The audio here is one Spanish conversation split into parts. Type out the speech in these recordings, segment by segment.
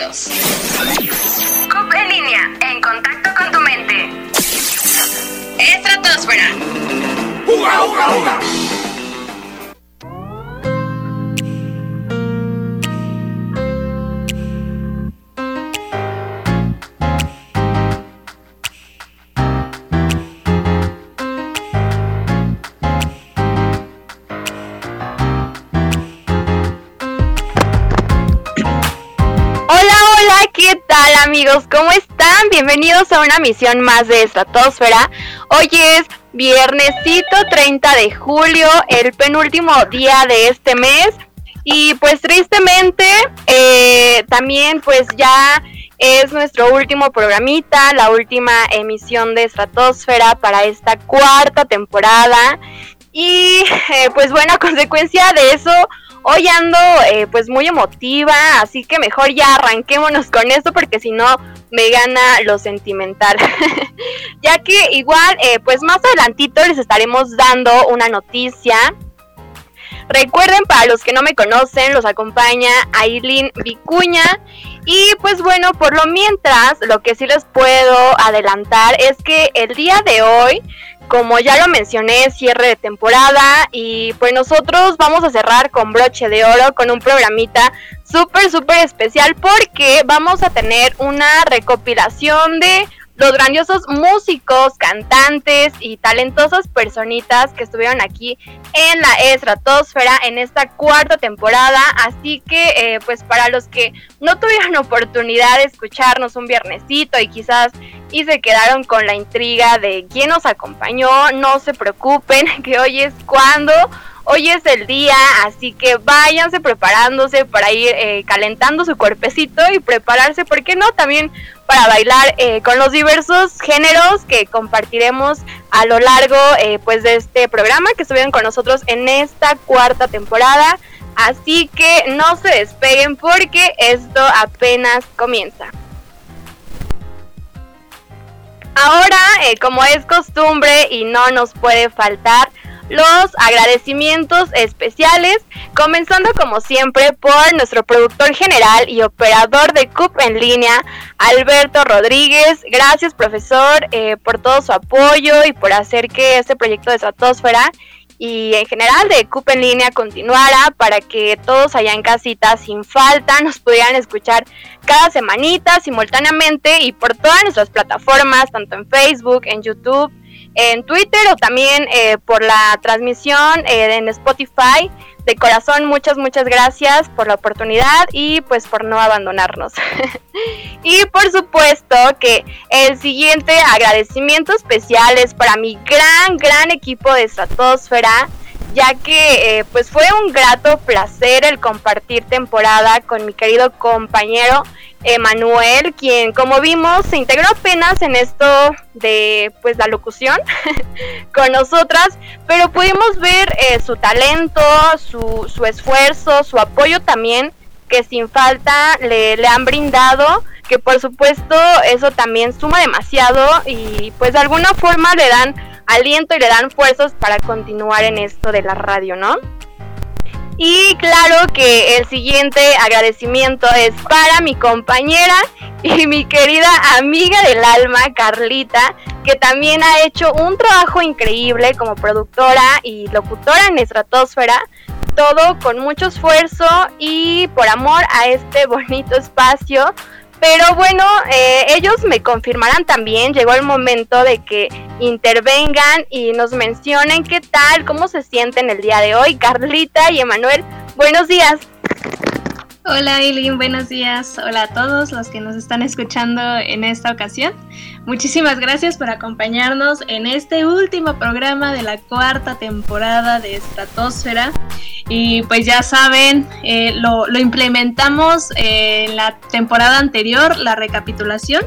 oídos. CUP en línea, en contacto con tu mente. Estratosfera. ¡Uga, uga, uga! ¿Cómo están? Bienvenidos a una misión más de Estratosfera. Hoy es viernesito 30 de julio, el penúltimo día de este mes. Y pues tristemente, eh, también pues ya es nuestro último programita, la última emisión de Estratosfera para esta cuarta temporada. Y eh, pues bueno, a consecuencia de eso, Hoy ando eh, pues muy emotiva, así que mejor ya arranquémonos con esto porque si no me gana lo sentimental. ya que igual eh, pues más adelantito les estaremos dando una noticia. Recuerden, para los que no me conocen, los acompaña Aileen Vicuña. Y pues bueno, por lo mientras, lo que sí les puedo adelantar es que el día de hoy como ya lo mencioné, cierre de temporada y pues nosotros vamos a cerrar con broche de oro con un programita súper, súper especial porque vamos a tener una recopilación de los grandiosos músicos, cantantes y talentosas personitas que estuvieron aquí en la estratosfera en esta cuarta temporada. Así que, eh, pues para los que no tuvieron oportunidad de escucharnos un viernesito y quizás y se quedaron con la intriga de quién nos acompañó, no se preocupen, que hoy es cuando Hoy es el día, así que váyanse preparándose para ir eh, calentando su cuerpecito y prepararse, ¿por qué no? También para bailar eh, con los diversos géneros que compartiremos a lo largo eh, pues de este programa que estuvieron con nosotros en esta cuarta temporada. Así que no se despeguen porque esto apenas comienza. Ahora, como es costumbre y no nos puede faltar, los agradecimientos especiales, comenzando como siempre por nuestro productor general y operador de CUP en línea, Alberto Rodríguez. Gracias profesor eh, por todo su apoyo y por hacer que este proyecto de Estratosfera y en general de CUP en línea continuara para que todos allá en casita sin falta nos pudieran escuchar cada semanita simultáneamente y por todas nuestras plataformas, tanto en Facebook, en YouTube, en Twitter o también eh, por la transmisión eh, en Spotify. De corazón, muchas, muchas gracias por la oportunidad y pues por no abandonarnos. y por supuesto que el siguiente agradecimiento especial es para mi gran, gran equipo de Stratosfera ya que eh, pues fue un grato placer el compartir temporada con mi querido compañero Emanuel, quien como vimos se integró apenas en esto de pues la locución con nosotras, pero pudimos ver eh, su talento, su, su, esfuerzo, su apoyo también que sin falta le, le han brindado, que por supuesto eso también suma demasiado y pues de alguna forma le dan aliento y le dan fuerzas para continuar en esto de la radio, ¿no? Y claro que el siguiente agradecimiento es para mi compañera y mi querida amiga del alma, Carlita, que también ha hecho un trabajo increíble como productora y locutora en Estratosfera, todo con mucho esfuerzo y por amor a este bonito espacio pero bueno, eh, ellos me confirmarán también, llegó el momento de que intervengan y nos mencionen qué tal, cómo se sienten el día de hoy. Carlita y Emanuel, buenos días. Hola Eileen, buenos días. Hola a todos los que nos están escuchando en esta ocasión. Muchísimas gracias por acompañarnos en este último programa de la cuarta temporada de Estratosfera. Y pues ya saben, eh, lo, lo, implementamos en la temporada anterior, la recapitulación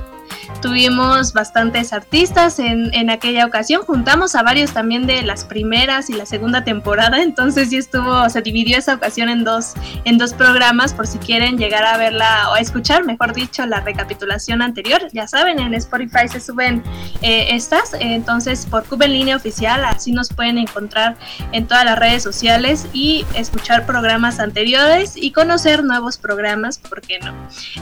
tuvimos bastantes artistas en, en, aquella ocasión, juntamos a varios también de las primeras y la segunda temporada, entonces sí estuvo, se dividió esa ocasión en dos, en dos programas por si quieren llegar a verla o a escuchar, mejor dicho, la recapitulación anterior, ya saben, en Spotify se suben eh, estas, entonces por Cube en línea oficial, así nos pueden encontrar en todas las redes sociales y escuchar programas anteriores y conocer nuevos programas, ¿por qué no?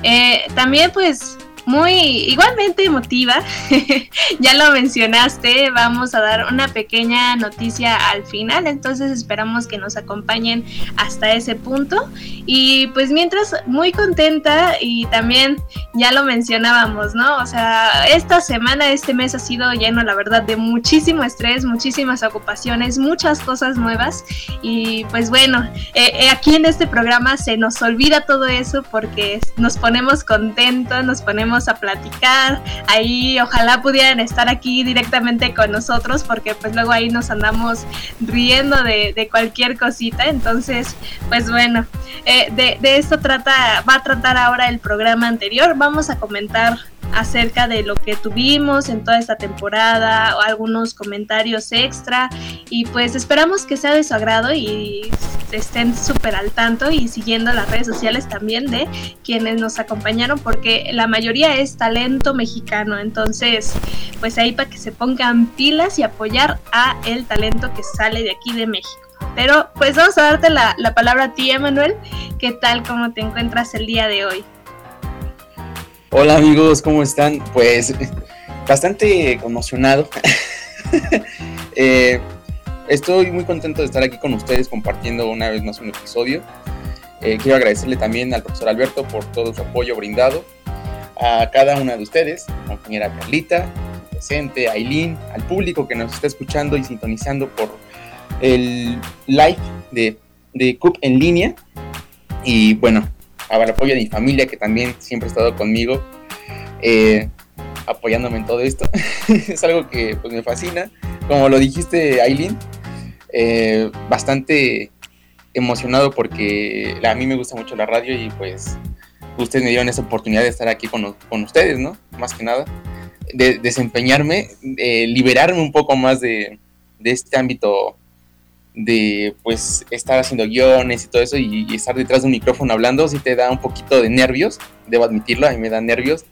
Eh, también pues muy igualmente emotiva. ya lo mencionaste, vamos a dar una pequeña noticia al final, entonces esperamos que nos acompañen hasta ese punto. Y pues mientras, muy contenta y también ya lo mencionábamos, ¿no? O sea, esta semana, este mes ha sido lleno, la verdad, de muchísimo estrés, muchísimas ocupaciones, muchas cosas nuevas. Y pues bueno, eh, eh, aquí en este programa se nos olvida todo eso porque nos ponemos contentos, nos ponemos a platicar. Ahí ojalá pudieran estar aquí directamente con nosotros porque pues luego ahí nos andamos riendo de, cualquier cosita. Entonces, pues bueno, eh, de, de esto trata, va a tratar ahora el programa anterior. Vamos a comentar acerca de lo que tuvimos en toda esta temporada o algunos comentarios extra y pues esperamos que sea de su agrado y estén súper al tanto y siguiendo las redes sociales también de quienes nos acompañaron porque la mayoría es talento mexicano entonces pues ahí para que se pongan pilas y apoyar a el talento que sale de aquí de México. Pero pues vamos a darte la, la palabra a ti, Emanuel. ¿Qué tal? ¿Cómo te encuentras el día de hoy? Hola amigos, ¿cómo están? Pues bastante conmocionado. Eh, estoy muy contento de estar aquí con ustedes compartiendo una vez más un episodio. Eh, quiero agradecerle también al profesor Alberto por todo su apoyo brindado, a cada una de ustedes, compañera Carlita, presente, Aileen, al público que nos está escuchando y sintonizando por el live de, de CUP en línea. Y bueno, al apoyo de mi familia que también siempre ha estado conmigo, eh, apoyándome en todo esto. es algo que pues, me fascina. Como lo dijiste, Aileen, eh, bastante emocionado porque a mí me gusta mucho la radio y pues ustedes me dieron esa oportunidad de estar aquí con, con ustedes, ¿no? Más que nada, de desempeñarme, liberarme un poco más de, de este ámbito de pues estar haciendo guiones y todo eso y, estar detrás de un micrófono hablando, sí te da un poquito de nervios, debo admitirlo, a mí me da nervios,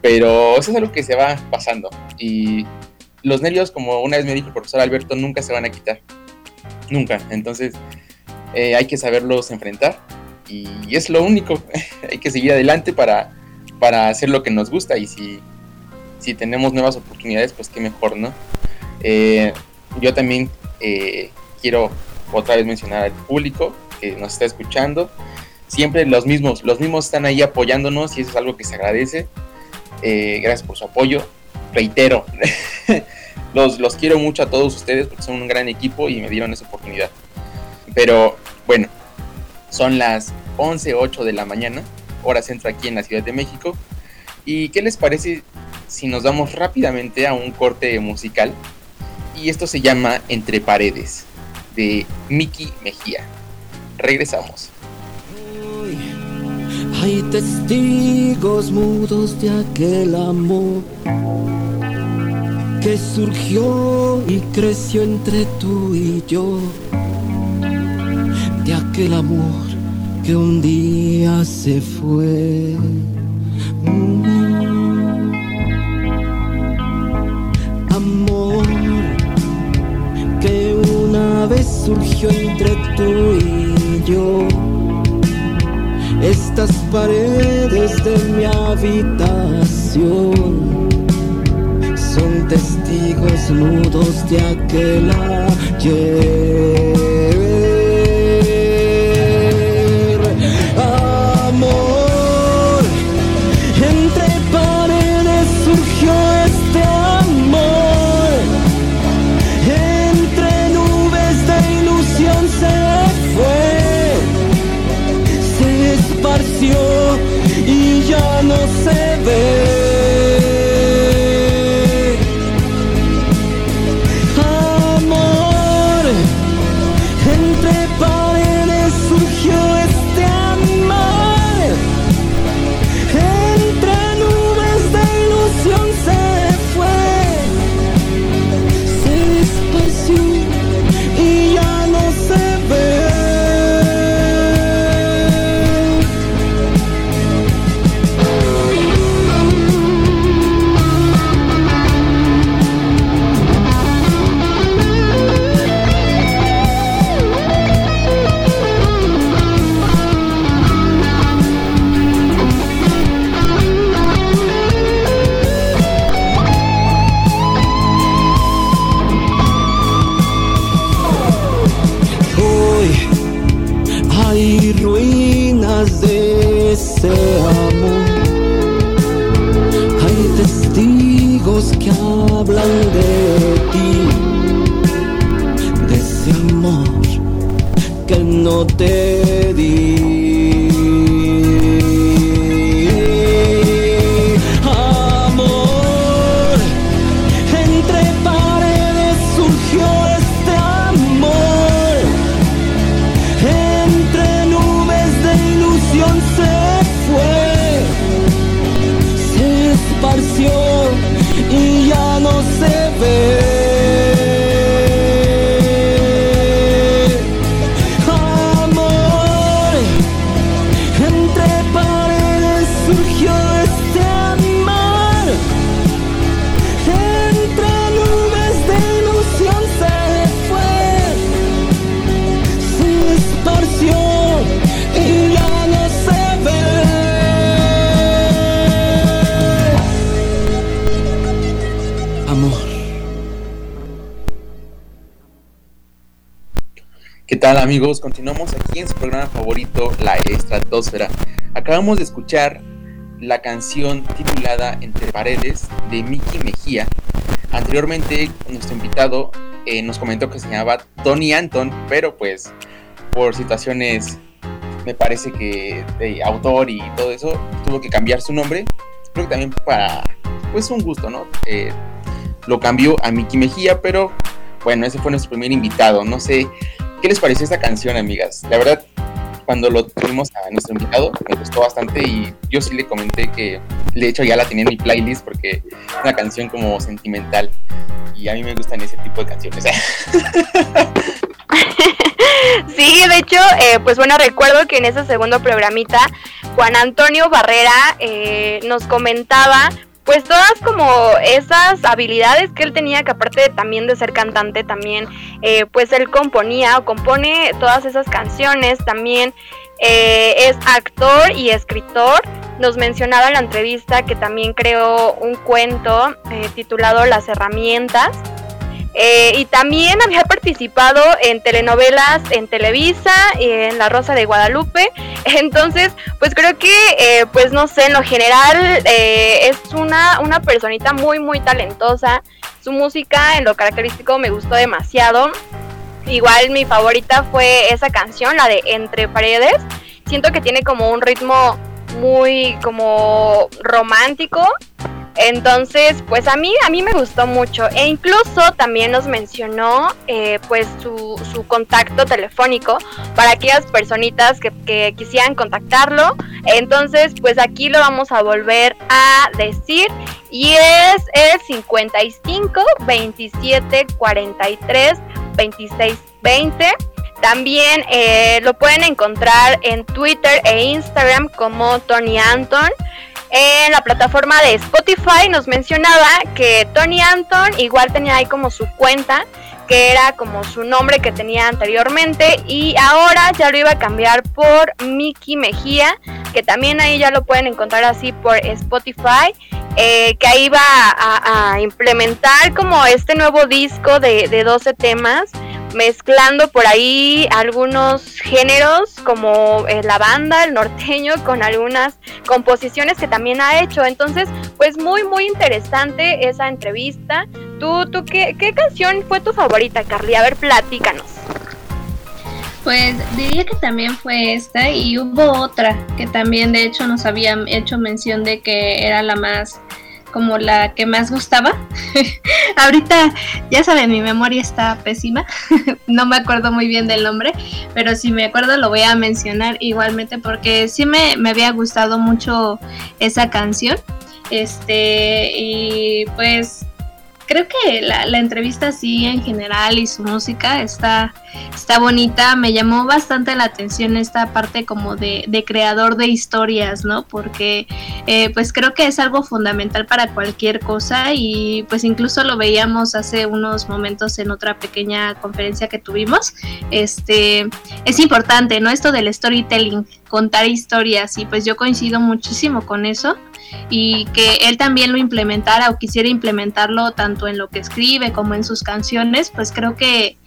pero eso es algo que se va pasando. Y los nervios, como una vez me dijo el profesor Alberto, nunca se van a quitar, nunca, entonces eh, hay que saberlos enfrentar y, es lo único, hay que seguir adelante para, para hacer lo que nos gusta y si, si tenemos nuevas oportunidades, pues qué mejor, ¿no? Eh, yo también... Eh, quiero otra vez mencionar al público que nos está escuchando. Siempre los mismos, los mismos están ahí apoyándonos y eso es algo que se agradece. Eh, gracias por su apoyo. Reitero, los, los quiero mucho a todos ustedes porque son un gran equipo y me dieron esa oportunidad. Pero bueno, son las 11.08 de la mañana, hora centro aquí en la Ciudad de México. ¿Y qué les parece si nos damos rápidamente a un corte musical? Y esto se llama Entre Paredes de Miki Mejía. Regresamos. hay testigos mudos de aquel amor que surgió y creció entre tú y yo, de aquel amor que un día se fue. Surgió entre tú y yo. Estas paredes de mi habitación son testigos nudos de aquel ayer. Tal amigos? Continuamos aquí en su programa favorito, La Estratosfera. Acabamos de escuchar la canción titulada Entre Paredes de Miki Mejía. Anteriormente nuestro invitado eh, nos comentó que se llamaba Tony Anton, pero pues por situaciones, me parece que de autor y todo eso, tuvo que cambiar su nombre. Creo que también para, pues un gusto, ¿no? Eh, lo cambió a Miki Mejía, pero bueno, ese fue nuestro primer invitado. No sé, ¿qué les pareció esta canción, amigas? La verdad, cuando lo tuvimos a nuestro invitado, me gustó bastante y yo sí le comenté que, de hecho, ya la tenía en mi playlist porque es una canción como sentimental y a mí me gustan ese tipo de canciones. Sí, de hecho, eh, pues bueno, recuerdo que en ese segundo programita Juan Antonio Barrera eh, nos comentaba pues todas como esas habilidades que él tenía, que aparte también de ser cantante, también eh, pues él componía o compone todas esas canciones, también eh, es actor y escritor. Nos mencionaba en la entrevista que también creó un cuento eh, titulado Las herramientas. Eh, y también había participado en telenovelas en Televisa y en La Rosa de Guadalupe. Entonces, pues creo que, eh, pues no sé, en lo general eh, es una, una personita muy, muy talentosa. Su música en lo característico me gustó demasiado. Igual mi favorita fue esa canción, la de Entre Paredes. Siento que tiene como un ritmo muy como romántico. Entonces, pues a mí, a mí me gustó mucho. E incluso también nos mencionó eh, pues su, su contacto telefónico para aquellas personitas que, quisieran contactarlo. Entonces, pues aquí lo vamos a volver a decir. Y es el 55 27 43 26 20. También eh, lo pueden encontrar en Twitter e Instagram como Tony Anton. En la plataforma de Spotify nos mencionaba que Tony Anton igual tenía ahí como su cuenta, que era como su nombre que tenía anteriormente y ahora ya lo iba a cambiar por Miki Mejía, que también ahí ya lo pueden encontrar así por Spotify, eh, que ahí va a, implementar como este nuevo disco de, de 12 temas mezclando por ahí algunos géneros como eh, la banda, el norteño, con algunas composiciones que también ha hecho. Entonces, pues muy, muy interesante esa entrevista. ¿Tú, tú qué, qué canción fue tu favorita, Carly? A ver, platícanos. Pues diría que también fue esta y hubo otra que también de hecho nos habían hecho mención de que era la más como la que más gustaba. Ahorita, ya saben, mi memoria está pésima, no me acuerdo muy bien del nombre, pero si me acuerdo lo voy a mencionar igualmente porque sí me, me había gustado mucho esa canción. Este, y pues creo que la, la, entrevista sí en general y su música está, está bonita. Me llamó bastante la atención esta parte como de, de creador de historias, ¿no? Porque eh, pues creo que es algo fundamental para cualquier cosa y pues incluso lo veíamos hace unos momentos en otra pequeña conferencia que tuvimos. Este, es importante, ¿no? Esto del storytelling, contar historias y pues yo coincido muchísimo con eso y que él también lo implementara o quisiera implementarlo tanto en lo que escribe como en sus canciones, pues creo que,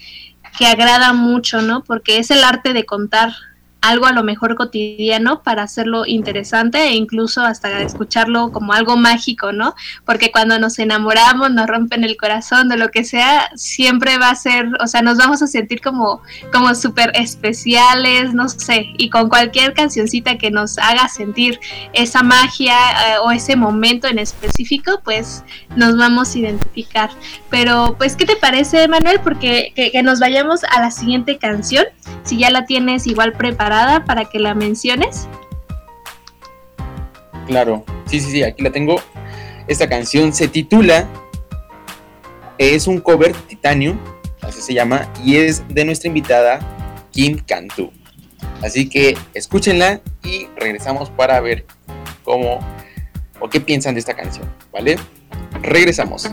que agrada mucho, ¿no? Porque es el arte de contar algo a lo mejor cotidiano para hacerlo interesante e incluso hasta escucharlo como algo mágico, ¿no? Porque cuando nos enamoramos, nos rompen el corazón, de lo que sea, siempre va a ser, o sea, nos vamos a sentir como, como súper especiales, no sé, y con cualquier cancioncita que nos haga sentir esa magia eh, o ese momento en específico, pues nos vamos a identificar. Pero, pues, ¿qué te parece, Manuel? Porque que nos vayamos a la siguiente canción, si ya la tienes igual preparada para que la menciones. Claro, sí, sí, sí, aquí la tengo. Esta canción se titula, es un cover Titanio, así se llama, y es de nuestra invitada Kim Cantu. Así que escúchenla y regresamos para ver cómo o qué piensan de esta canción, ¿vale? Regresamos.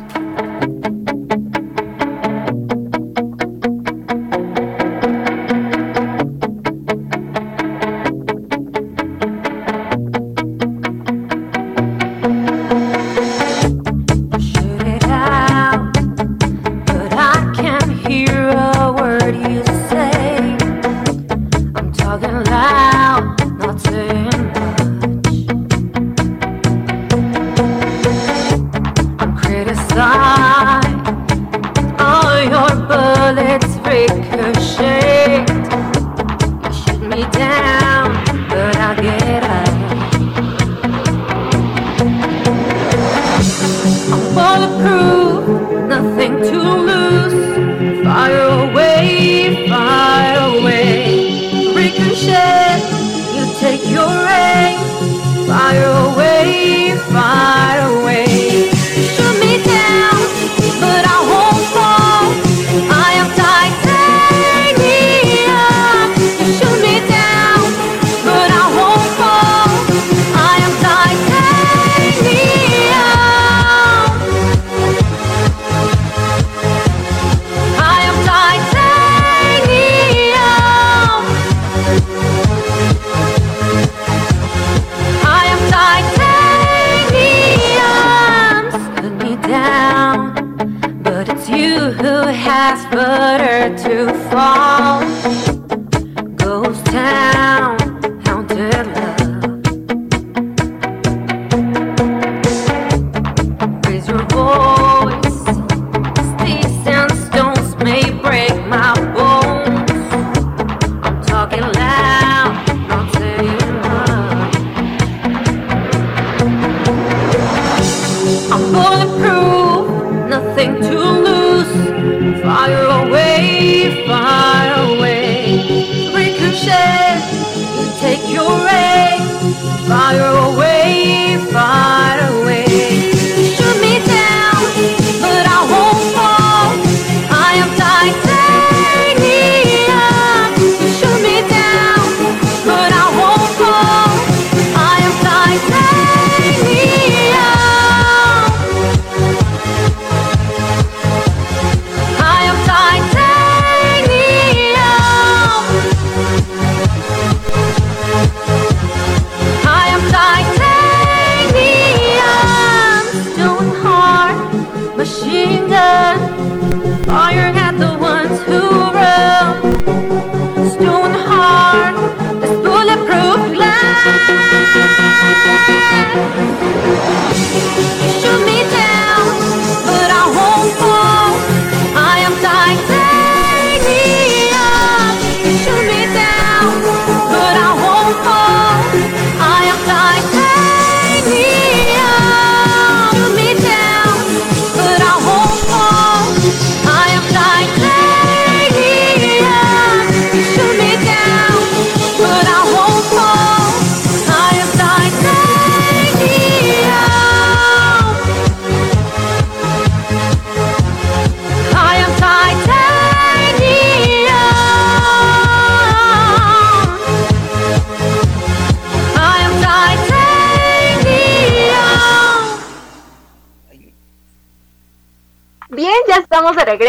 nothing to lose. Fire away, fire away. Ricochet, take your aim. Fire away, fire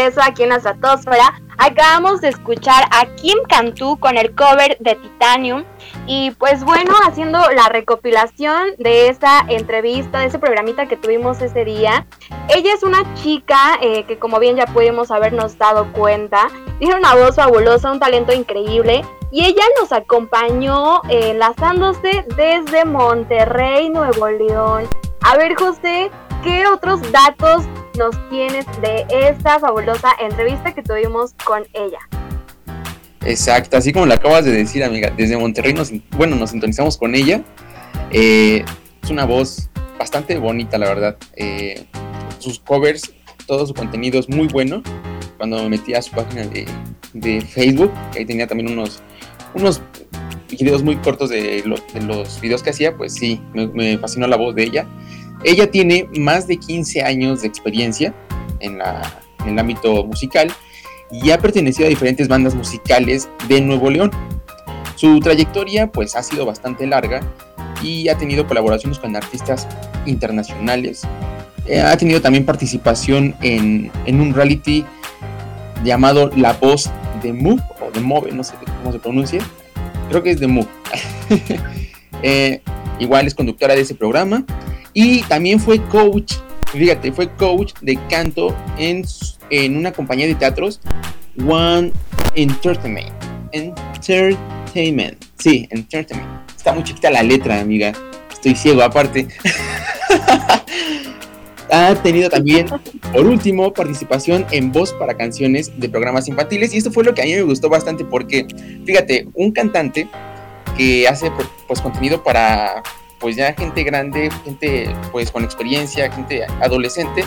regreso aquí en la estratosfera Acabamos de escuchar a Kim Cantu con el cover de Titanium. Y pues bueno, haciendo la recopilación de esa entrevista, de ese programita que tuvimos ese día. Ella es una chica eh, que como bien ya pudimos habernos dado cuenta, tiene una voz fabulosa, un talento increíble. Y ella nos acompañó enlazándose desde Monterrey, Nuevo León. A ver, José, ¿qué otros datos nos tienes de esta fabulosa entrevista que tuvimos con ella? Exacto, así como lo acabas de decir, amiga, desde Monterrey nos, bueno, nos sintonizamos con ella. Eh, es una voz bastante bonita, la verdad. Eh, sus covers, todo su contenido es muy bueno. Cuando me metí a su página de, de Facebook, ahí tenía también unos, unos videos muy cortos de, los videos que hacía, pues sí, me, fascinó la voz de ella. Ella tiene más de 15 años de experiencia en, en el ámbito musical y ha pertenecido a diferentes bandas musicales de Nuevo León. Su trayectoria pues ha sido bastante larga y ha tenido colaboraciones con artistas internacionales. Eh, ha tenido también participación en, en, un reality llamado La Voz de Mu o de Move, no sé cómo se pronuncia. Creo que es de Mu. Eh, igual es conductora de ese programa y también fue coach, fíjate, fue coach de canto en, en una compañía de teatros, One Entertainment. Entertainment. Sí, Entertainment. Está muy chiquita la letra, amiga. Estoy ciego aparte. ha tenido también, por último, participación en voz para canciones de programas infantiles. Y esto fue lo que a mí me gustó bastante porque, fíjate, un cantante que hace pues contenido para pues ya gente grande, gente pues con experiencia, gente adolescente,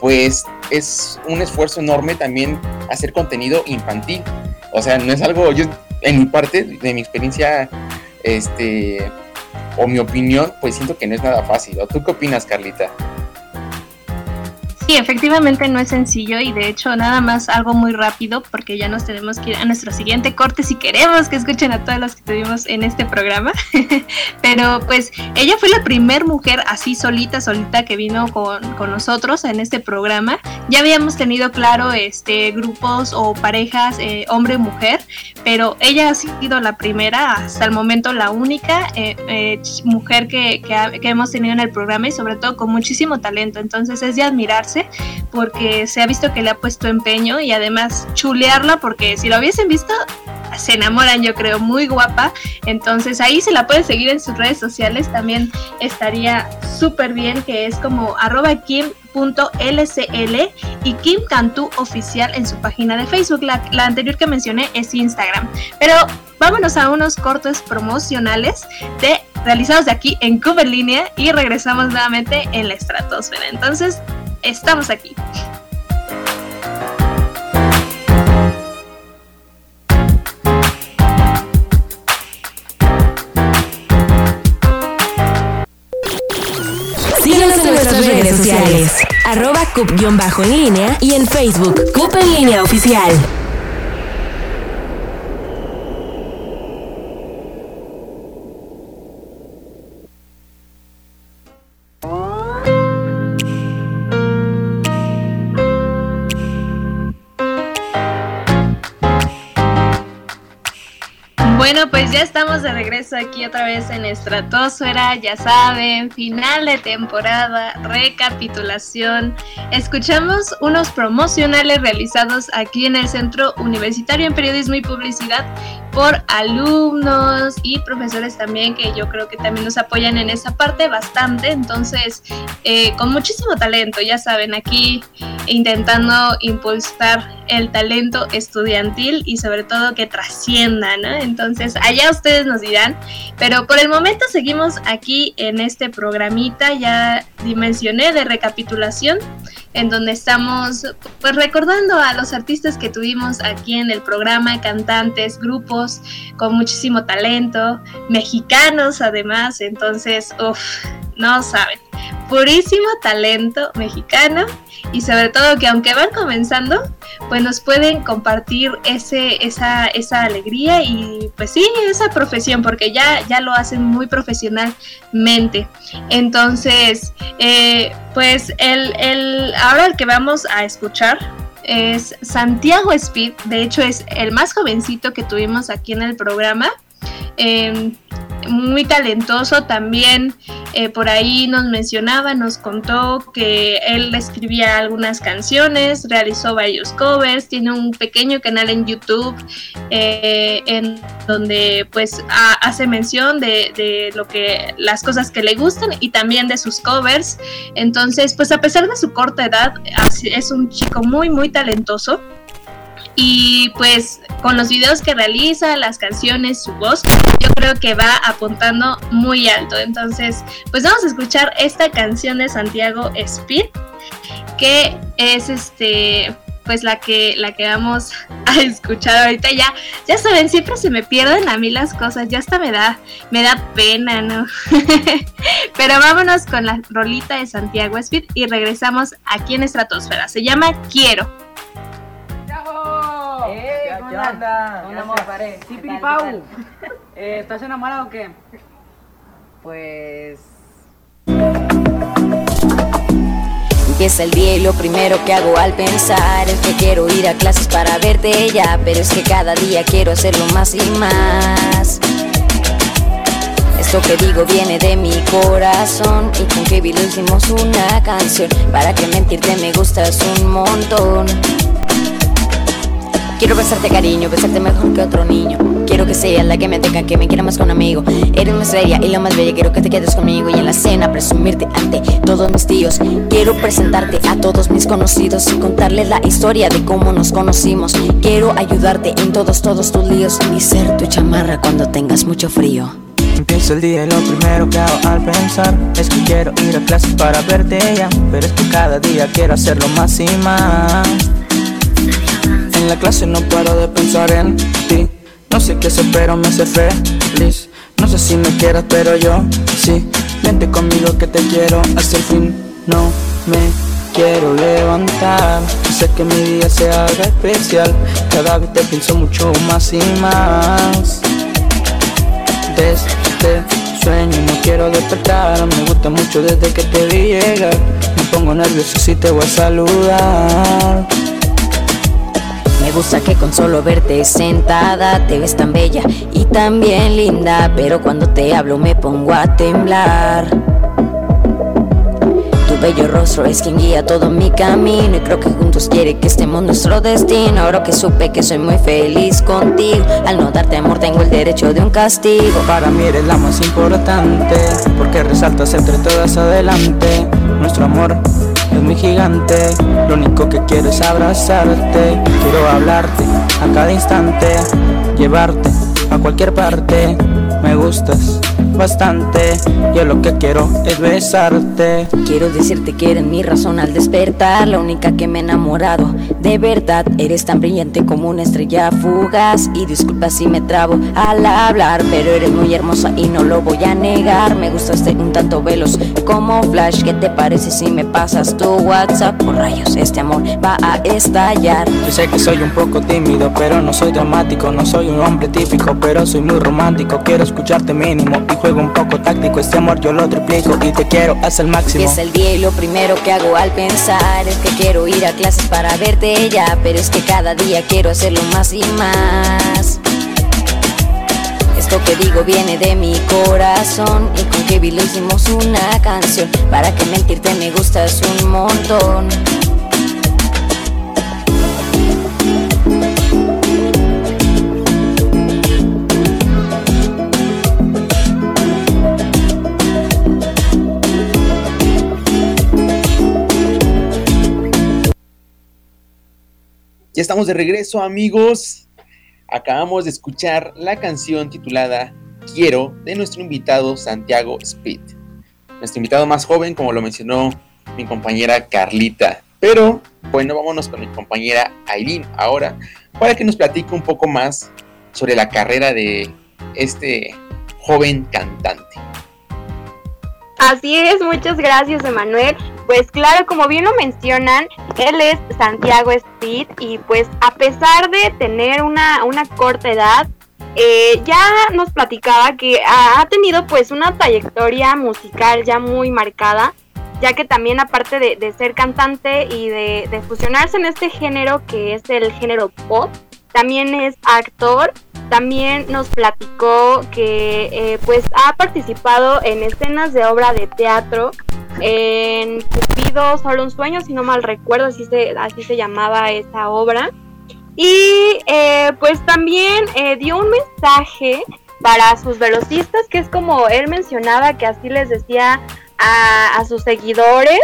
pues es un esfuerzo enorme también hacer contenido infantil. O sea, no es algo, yo en mi parte, de mi experiencia, este, o mi opinión, pues siento que no es nada fácil. ¿O tú qué opinas, Carlita? Sí, efectivamente no es sencillo y de hecho nada más algo muy rápido porque ya nos tenemos que ir a nuestro siguiente corte si queremos que escuchen a todas las que tuvimos en este programa. Pero pues ella fue la primer mujer así solita, solita que vino con, con nosotros en este programa. Ya habíamos tenido claro este grupos o parejas eh, hombre-mujer, pero ella ha sido la primera, hasta el momento la única eh, eh, mujer que, que, que hemos tenido en el programa y sobre todo con muchísimo talento. Entonces es de admirarse porque se ha visto que le ha puesto empeño y además chulearla porque si lo hubiesen visto se enamoran yo creo muy guapa entonces ahí se la pueden seguir en sus redes sociales también estaría súper bien que es como arroba kim.lcl y Kim Cantú oficial en su página de Facebook. La, la, anterior que mencioné es Instagram. Pero vámonos a unos cortes promocionales de realizados de aquí en Cover Línea y regresamos nuevamente en la estratosfera. Entonces, estamos aquí. Síguenos en nuestras redes sociales, arroba cup-en línea y en Facebook, Cup en línea oficial. Ya estamos de regreso aquí otra vez en Estratosfera, ya saben, final de temporada, recapitulación. Escuchamos unos promocionales realizados aquí en el Centro Universitario en Periodismo y Publicidad por alumnos y profesores también, que yo creo que también nos apoyan en esa parte bastante. Entonces, eh, con muchísimo talento, ya saben, aquí intentando impulsar el talento estudiantil y sobre todo que trascienda, ¿no? Entonces, allá ustedes nos dirán, pero por el momento seguimos aquí en este programita, ya dimensioné de recapitulación, en donde estamos pues recordando a los artistas que tuvimos aquí en el programa, cantantes, grupos con muchísimo talento, mexicanos además, entonces, uff, no saben, purísimo talento mexicano y sobre todo que aunque van comenzando, pues nos pueden compartir ese, esa, esa alegría y pues sí, esa profesión, porque ya, ya lo hacen muy profesionalmente. Entonces, eh, pues el, el, ahora el que vamos a escuchar es Santiago Speed, de hecho es el más jovencito que tuvimos aquí en el programa. Em, muy talentoso también. Eh, por ahí nos mencionaba, nos contó que él escribía algunas canciones, realizó varios covers, tiene un pequeño canal en YouTube eh, en donde pues hace mención de, de, lo que las cosas que le gustan y también de sus covers. Entonces, pues a pesar de su corta edad, es un chico muy muy talentoso y pues con los videos que realiza, las canciones, su voz, yo creo que va apuntando muy alto. Entonces, pues vamos a escuchar esta canción de Santiago Speed, que es este pues la que la que vamos a escuchar ahorita. Ya ya saben siempre se me pierden a mí las cosas ya hasta me da me da pena no pero vámonos con la rolita de Santiago Speed y regresamos aquí en Estratosfera. Se llama Quiero ¡Eh! ¿Cómo anda? ¿Cómo andamos? Sí, Piripau. Eh, ¿Estás enamorado o qué? Pues... Empieza el día y lo primero que hago al pensar es que quiero ir a clases para verte ya, pero es que cada día quiero hacerlo más y más. Esto que digo viene de mi corazón y con Kevin lo hicimos una canción. Para que mentirte me gustas un montón. Quiero besarte cariño, besarte mejor que otro niño. Quiero que seas la que me tenga, que me quiera más con un amigo. Eres más seria y la más bella, quiero que te quedes conmigo Y en la cena presumirte ante todos mis tíos. Quiero presentarte a todos mis conocidos Y contarles la historia de cómo nos conocimos. Quiero ayudarte en todos, todos tus líos Y ser tu chamarra cuando tengas mucho frío. Empiezo el día y lo primero que hago al pensar Es que quiero ir a clases para verte ya. Pero es que cada día quiero hacerlo más y más en la clase no paro de pensar en ti. No sé qué sé, pero me hace feliz. No sé si me quieras, pero yo sí. Vente conmigo que te quiero hasta el fin. No me quiero levantar. Sé que mi día se haga especial. Cada vez te pienso mucho más y más. Desde sueño no quiero despertar. Me gusta mucho desde que te vi llegar. Me pongo nervioso si te voy a saludar. Gusta que con solo verte sentada te ves tan bella y tan bien linda, pero cuando te hablo me pongo a temblar. Tu bello rostro es quien guía todo mi camino y creo que juntos quiere que estemos nuestro destino. Ahora que supe que soy muy feliz contigo, al no darte amor tengo el derecho de un castigo. Para mí eres la más importante, porque resaltas entre todas adelante. Nuestro amor es muy gigante. Lo único que quiero es abrazarte. Quiero hablarte a cada instante, llevarte a cualquier parte. Me gustas bastante. Yo lo que quiero es besarte. Quiero decirte que eres mi razón al despertar, la única que me he enamorado. De verdad, eres tan brillante como una estrella fugaz. Y disculpa si me trabo al hablar, pero eres muy hermosa y no lo voy a negar. Me gustaste un tanto veloz como flash. ¿Qué te parece si me pasas tu WhatsApp? Por rayos, este amor va a estallar. Yo sé que soy un poco tímido, pero no soy dramático. No soy un hombre típico, pero soy muy romántico. Quiero escucharte mínimo y juego un poco táctico. Este amor yo lo triplico y te quiero hasta el máximo. Es el día y lo primero que hago al pensar es que quiero ir a clases para verte pero es que cada día quiero hacerlo más y más. Esto que digo viene de mi corazón y con Kevin lo hicimos una canción. Para que mentirte me gustas un montón. Ya estamos de regreso, amigos. Acabamos de escuchar la canción titulada Quiero de nuestro invitado Santiago Speed. Nuestro invitado más joven, como lo mencionó mi compañera Carlita. Pero bueno, vámonos con mi compañera Aileen ahora para que nos platique un poco más sobre la carrera de este joven cantante. Así es, muchas gracias Emanuel. Pues claro, como bien lo mencionan, él es Santiago Speed y pues a pesar de tener una, una corta edad, eh, ya nos platicaba que ha tenido pues una trayectoria musical ya muy marcada ya que también aparte de, ser cantante y de, fusionarse en este género que es el género pop, también es actor, también nos platicó que eh, pues ha participado en escenas de obra de teatro, en Cupido, solo un sueño, si no mal recuerdo, así se, así se llamaba esa obra. Y eh, pues también eh, dio un mensaje para sus velocistas, que es como él mencionaba, que así les decía a, sus seguidores,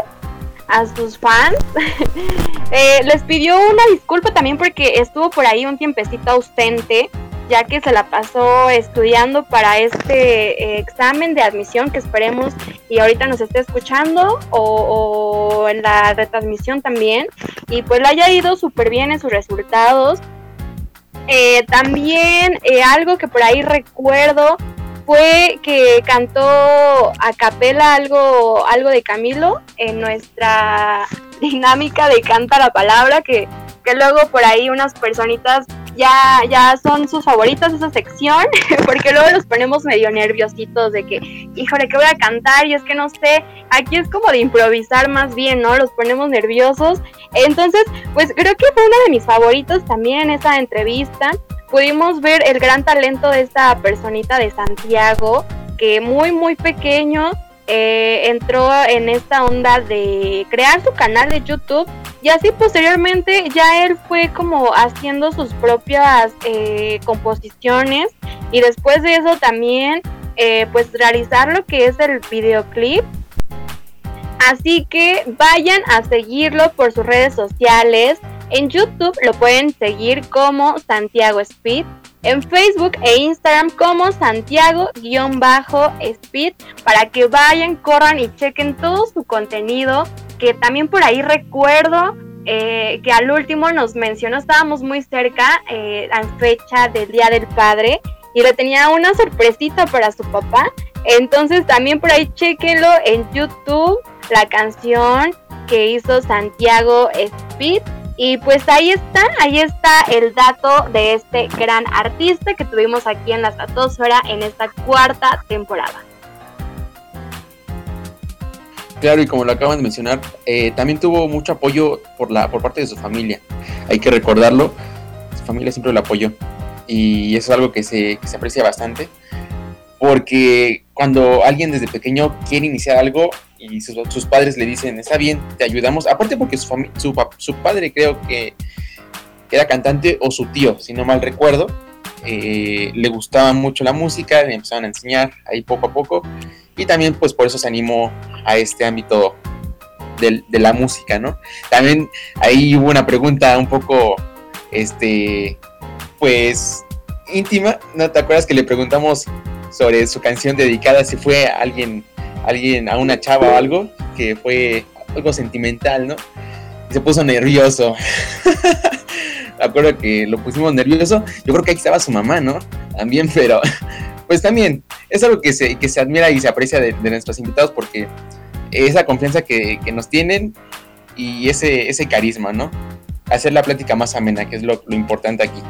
a sus fans. Eh, les pidió una disculpa también porque estuvo por ahí un tiempecito ausente, ya que se la pasó estudiando para este eh, examen de admisión que esperemos y ahorita nos esté escuchando o, en la retransmisión también. Y pues le haya ido súper bien en sus resultados. Eh, también algo que por ahí recuerdo fue que cantó a capela algo, algo de Camilo en nuestra dinámica de Canta la Palabra, que, que luego por ahí unas personitas ya, ya son sus favoritas esa sección, porque luego los ponemos medio nerviositos de que, híjole, ¿qué voy a cantar? Y es que no sé, aquí es como de improvisar más bien, ¿no? Los ponemos nerviosos. Entonces, pues creo que fue una de mis favoritos también esa entrevista pudimos ver el gran talento de esta personita de Santiago, que muy, muy pequeño eh, entró en esta onda de crear su canal de YouTube y así posteriormente ya él fue como haciendo sus propias eh, composiciones y después de eso también eh, pues realizar lo que es el videoclip. Así que vayan a seguirlo por sus redes sociales. En YouTube lo pueden seguir como Santiago Speed. En Facebook e Instagram como Santiago-Speed para que vayan, corran y chequen todo su contenido. Que también por ahí recuerdo eh, que al último nos mencionó, estábamos muy cerca eh, fecha del Día del Padre y le tenía una sorpresita para su papá. Entonces también por ahí chequenlo en YouTube, la canción que hizo Santiago Speed y pues ahí está, ahí está el dato de este gran artista que tuvimos aquí en la Satosfera en esta cuarta temporada. Claro, y como lo acaban de mencionar, eh, también tuvo mucho apoyo por, la, por parte de su familia. Hay que recordarlo, su familia siempre lo apoyó. Y eso es algo que se, que se aprecia bastante. Porque cuando alguien desde pequeño quiere iniciar algo, y sus, padres le dicen, está bien, te ayudamos. Aparte porque su, su, padre creo que era cantante o su tío, si no mal recuerdo, eh, le gustaba mucho la música, le empezaron a enseñar ahí poco a poco y también pues por eso se animó a este ámbito de, de la música, ¿no? También ahí hubo una pregunta un poco, este, pues íntima, ¿no te acuerdas que le preguntamos sobre su canción dedicada si fue a alguien alguien, a una chava o algo, que fue algo sentimental, ¿no? Se puso nervioso. Me acuerdo que lo pusimos nervioso. Yo creo que ahí estaba su mamá, ¿no? También, pero pues también es algo que se, que se admira y se aprecia de, nuestros invitados porque esa confianza que, nos tienen y ese, ese carisma, ¿no? Hacer la plática más amena, que es lo, lo importante aquí.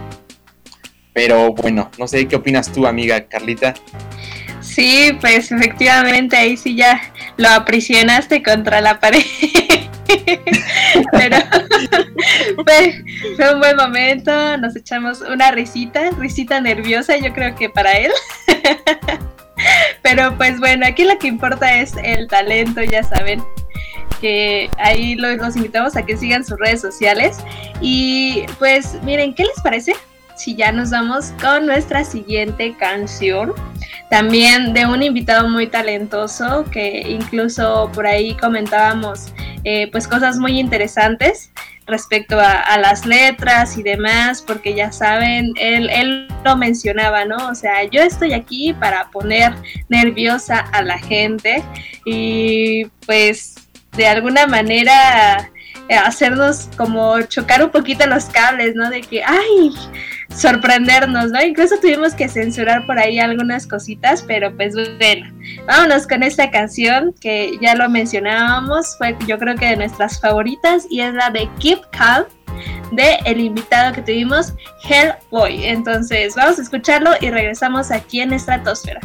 Pero bueno, no sé qué opinas tú, amiga Carlita. Sí, pues efectivamente ahí sí ya lo aprisionaste contra la pared. Pero fue, fue, un buen momento, nos echamos una risita, risita nerviosa, yo creo que para él. Pero pues bueno, aquí lo que importa es el talento, ya saben que ahí los, invitamos a que sigan sus redes sociales. Y pues miren, ¿qué les parece? Si ya nos vamos con nuestra siguiente canción también de un invitado muy talentoso que incluso por ahí comentábamos eh, pues cosas muy interesantes respecto a, las letras y demás, porque ya saben, él, él lo mencionaba, ¿no? O sea, yo estoy aquí para poner nerviosa a la gente y pues de alguna manera hacernos como chocar un poquito los cables, ¿no? De que, ay, sorprendernos, ¿no? Incluso tuvimos que censurar por ahí algunas cositas, pero pues bueno, vámonos con esta canción que ya lo mencionábamos, fue yo creo que de nuestras favoritas y es la de Keep Calm de el invitado que tuvimos, Hellboy. Entonces, vamos a escucharlo y regresamos aquí en Estratosfera.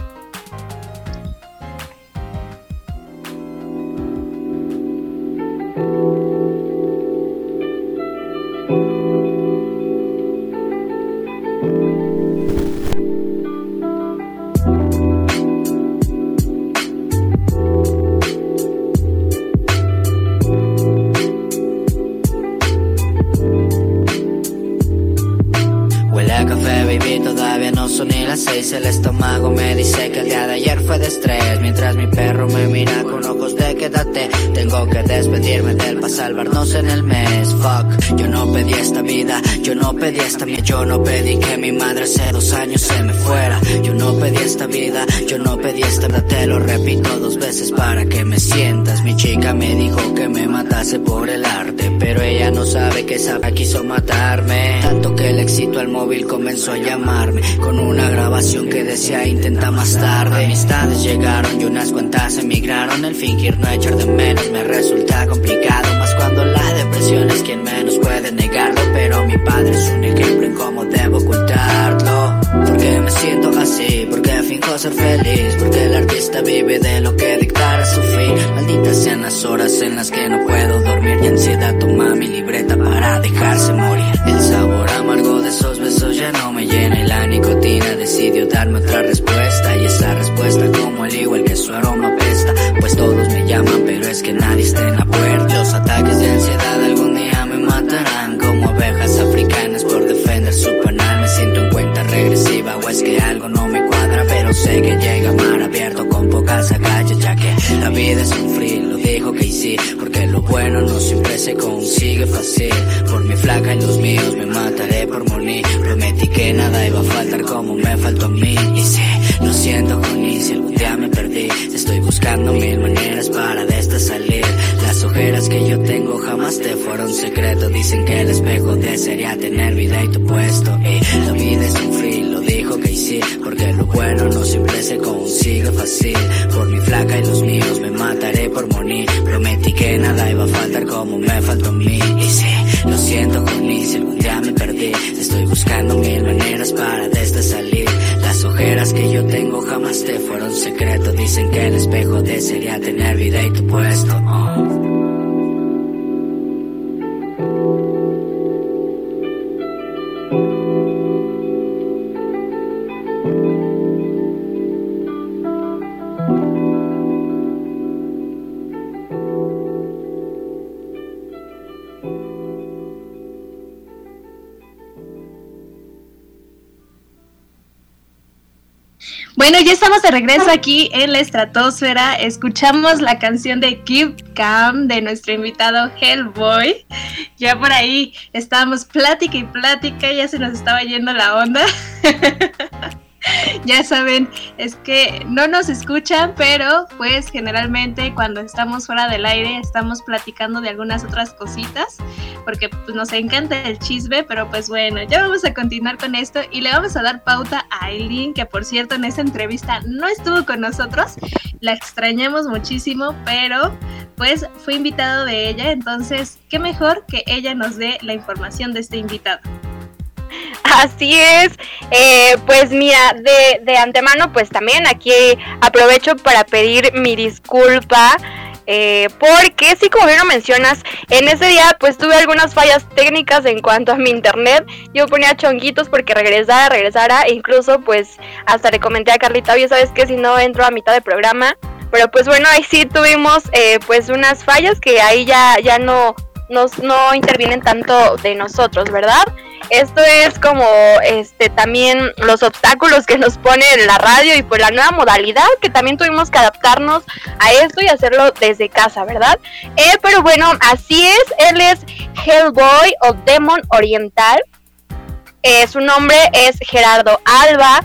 Salvarnos en el mes. Fuck, yo no pedí esta vida, yo no pedí esta vida Yo no pedí que mi madre hace dos años se me fuera. Yo no pedí esta vida, yo no pedí esta vida Te lo repito dos veces para que me sientas. Mi chica me dijo que me matase por el arte Pero ella no sabe que esa quiso matarme. Tanto que el éxito al móvil comenzó a llamarme. Con una grabación que decía intenta más tarde. Amistades llegaron y unas cuantas emigraron. El fingir no echar de menos me resulta complicado. Más cuando la depresión es quien menos puede negarlo. Pero mi padre es un ejemplo en cómo debo ocultarlo. Porque me siento así, porque finjo ser feliz. Porque el artista vive de lo que dictara su fin. Malditas sean las horas en las que no puedo dormir. Y ansiedad toma mi libreta para dejarse morir. El sabor amargo de esos besos ya no me llena. Y la nicotina decidió darme otra bueno no siempre se consigue fácil. Por mi flaca y los míos me mataré por morir. Prometí que nada iba a faltar como me faltó a mí. Y sí, lo siento Connie, si algún día me perdí. Estoy buscando mil maneras para de esta salir. Las ojeras que yo tengo jamás te fueron secreto. Dicen que el espejo desearía tener vida y tu puesto. Y la vida es un lo bueno no siempre se consigue fácil Por mi flaca y los míos me mataré por morir Prometí que nada iba a faltar como me faltó a mí Y sí, lo siento Connie, si algún día me perdí Estoy buscando mil maneras para de esta salir. Las ojeras que yo tengo jamás te fueron secreto. Dicen que el espejo desearía tener vida y tu puesto. Regreso aquí en la estratosfera. Escuchamos la canción de Keep Calm de nuestro invitado Hellboy. Ya por ahí estábamos plática y plática, ya se nos estaba yendo la onda. ya saben, es que no nos escuchan, pero pues generalmente cuando estamos fuera del aire estamos platicando de algunas otras cositas, porque pues nos encanta el chisme, pero pues bueno, ya vamos a continuar con esto y le vamos a dar pauta a Aileen, que por cierto en esta entrevista no estuvo con nosotros, la extrañamos muchísimo, pero pues fue invitado de ella, entonces qué mejor que ella nos dé la información de este invitado. Así es, eh, pues mira, de, de, antemano pues también aquí aprovecho para pedir mi disculpa. Eh, porque sí, como bien lo mencionas, en ese día pues tuve algunas fallas técnicas en cuanto a mi internet. Yo ponía chonguitos porque regresara, regresara. E incluso pues hasta le comenté a Carlita, oye, ¿sabes que Si no entro a mitad de programa. Pero pues bueno, ahí sí tuvimos eh, pues unas fallas que ahí ya, ya no, nos, no intervienen tanto de nosotros, ¿verdad? Esto es como este también los obstáculos que nos pone la radio y pues la nueva modalidad que también tuvimos que adaptarnos a esto y hacerlo desde casa, ¿verdad? Eh, pero bueno, así es, él es Hellboy o Demon Oriental. Eh, su nombre es Gerardo Alba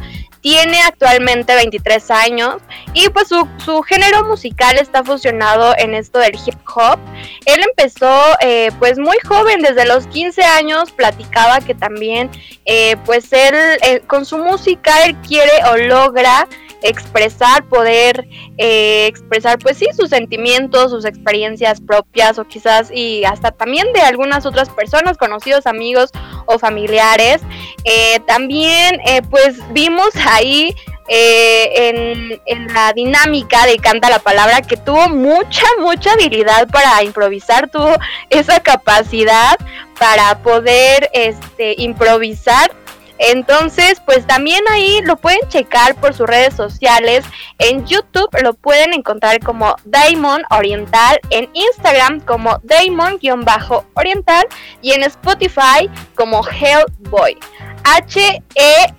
tiene actualmente 23 años y pues su, género musical está fusionado en esto del hip hop. Él empezó eh, pues muy joven, desde los 15 años, platicaba que también eh, pues él eh, con su música él quiere o logra expresar, poder eh, expresar pues sí sus sentimientos, sus experiencias propias o quizás y hasta también de algunas otras personas, conocidos, amigos o familiares. Eh, también eh, pues vimos ahí en, en, la dinámica de Canta la Palabra que tuvo mucha, mucha habilidad para improvisar, tuvo esa capacidad para poder este, improvisar Entonces, pues también ahí lo pueden checar por sus redes sociales. En YouTube lo pueden encontrar como Daimon Oriental, en Instagram como Daimon-Oriental y en Spotify como Hellboy. H-E-L-L-B-O-Y.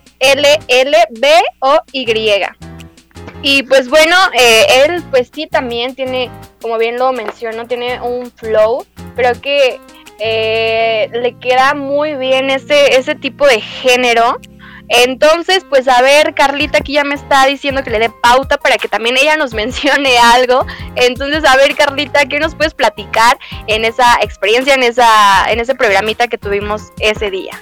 Y pues bueno, eh, él pues sí también tiene, como bien lo menciono, tiene un flow. Creo que eh, le queda muy bien ese, ese tipo de género. Entonces, pues a ver, Carlita aquí ya me está diciendo que le dé pauta para que también ella nos mencione algo. Entonces, a ver, Carlita, ¿qué nos puedes platicar en esa experiencia, en esa, en ese programita que tuvimos ese día?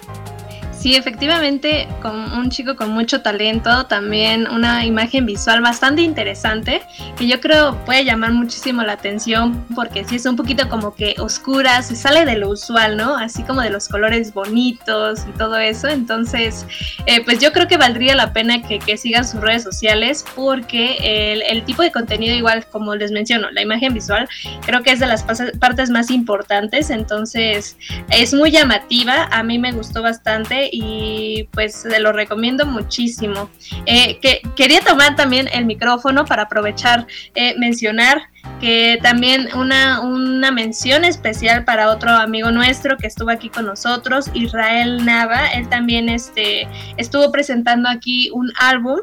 Sí, efectivamente, con un chico con mucho talento, también una imagen visual bastante interesante, que yo creo puede llamar muchísimo la atención porque sí es un poquito como que oscura, se sale de lo usual, ¿no? Así como de los colores bonitos y todo eso. Entonces, eh, pues yo creo que valdría la pena que, sigan sus redes sociales porque el, el, tipo de contenido, igual como les menciono, la imagen visual, creo que es de las partes más importantes. Entonces, es muy llamativa, a mí me gustó bastante y pues se lo recomiendo muchísimo. Eh, que, quería tomar también el micrófono para aprovechar, eh, mencionar que también una, una mención especial para otro amigo nuestro que estuvo aquí con nosotros, Israel Nava, él también este, estuvo presentando aquí un álbum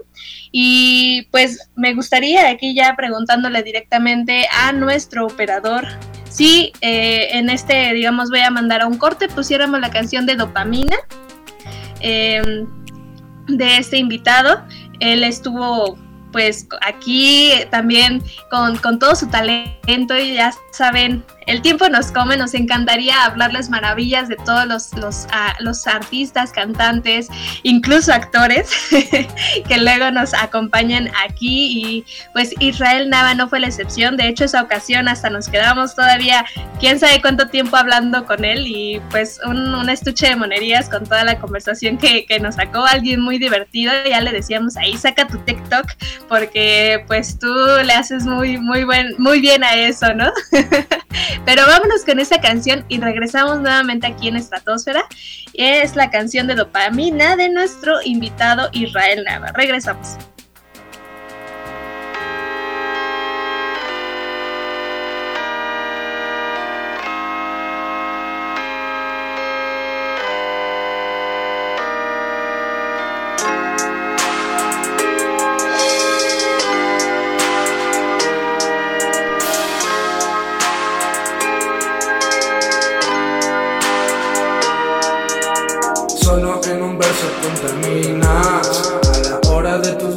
y pues me gustaría aquí ya preguntándole directamente a nuestro operador si eh, en este, digamos, voy a mandar a un corte, pusiéramos la canción de Dopamina Em, de este invitado. Él estuvo pues aquí también con, con, todo su talento y ya saben el tiempo nos come, nos encantaría hablarles maravillas de todos los, los, ah, artistas, cantantes, incluso actores que luego nos acompañan aquí. Y pues Israel Nava no fue la excepción, de hecho esa ocasión hasta nos quedamos todavía quién sabe cuánto tiempo hablando con él. Y pues un, estuche de monerías con toda la conversación que, que nos sacó, alguien muy divertido, ya le decíamos ahí saca tu TikTok porque pues tú le haces muy, muy, buen, muy bien a eso, ¿no? Pero vámonos con esa canción y regresamos nuevamente aquí en Estratosfera. Es la canción de Dopamina de nuestro invitado Israel Nava. Regresamos.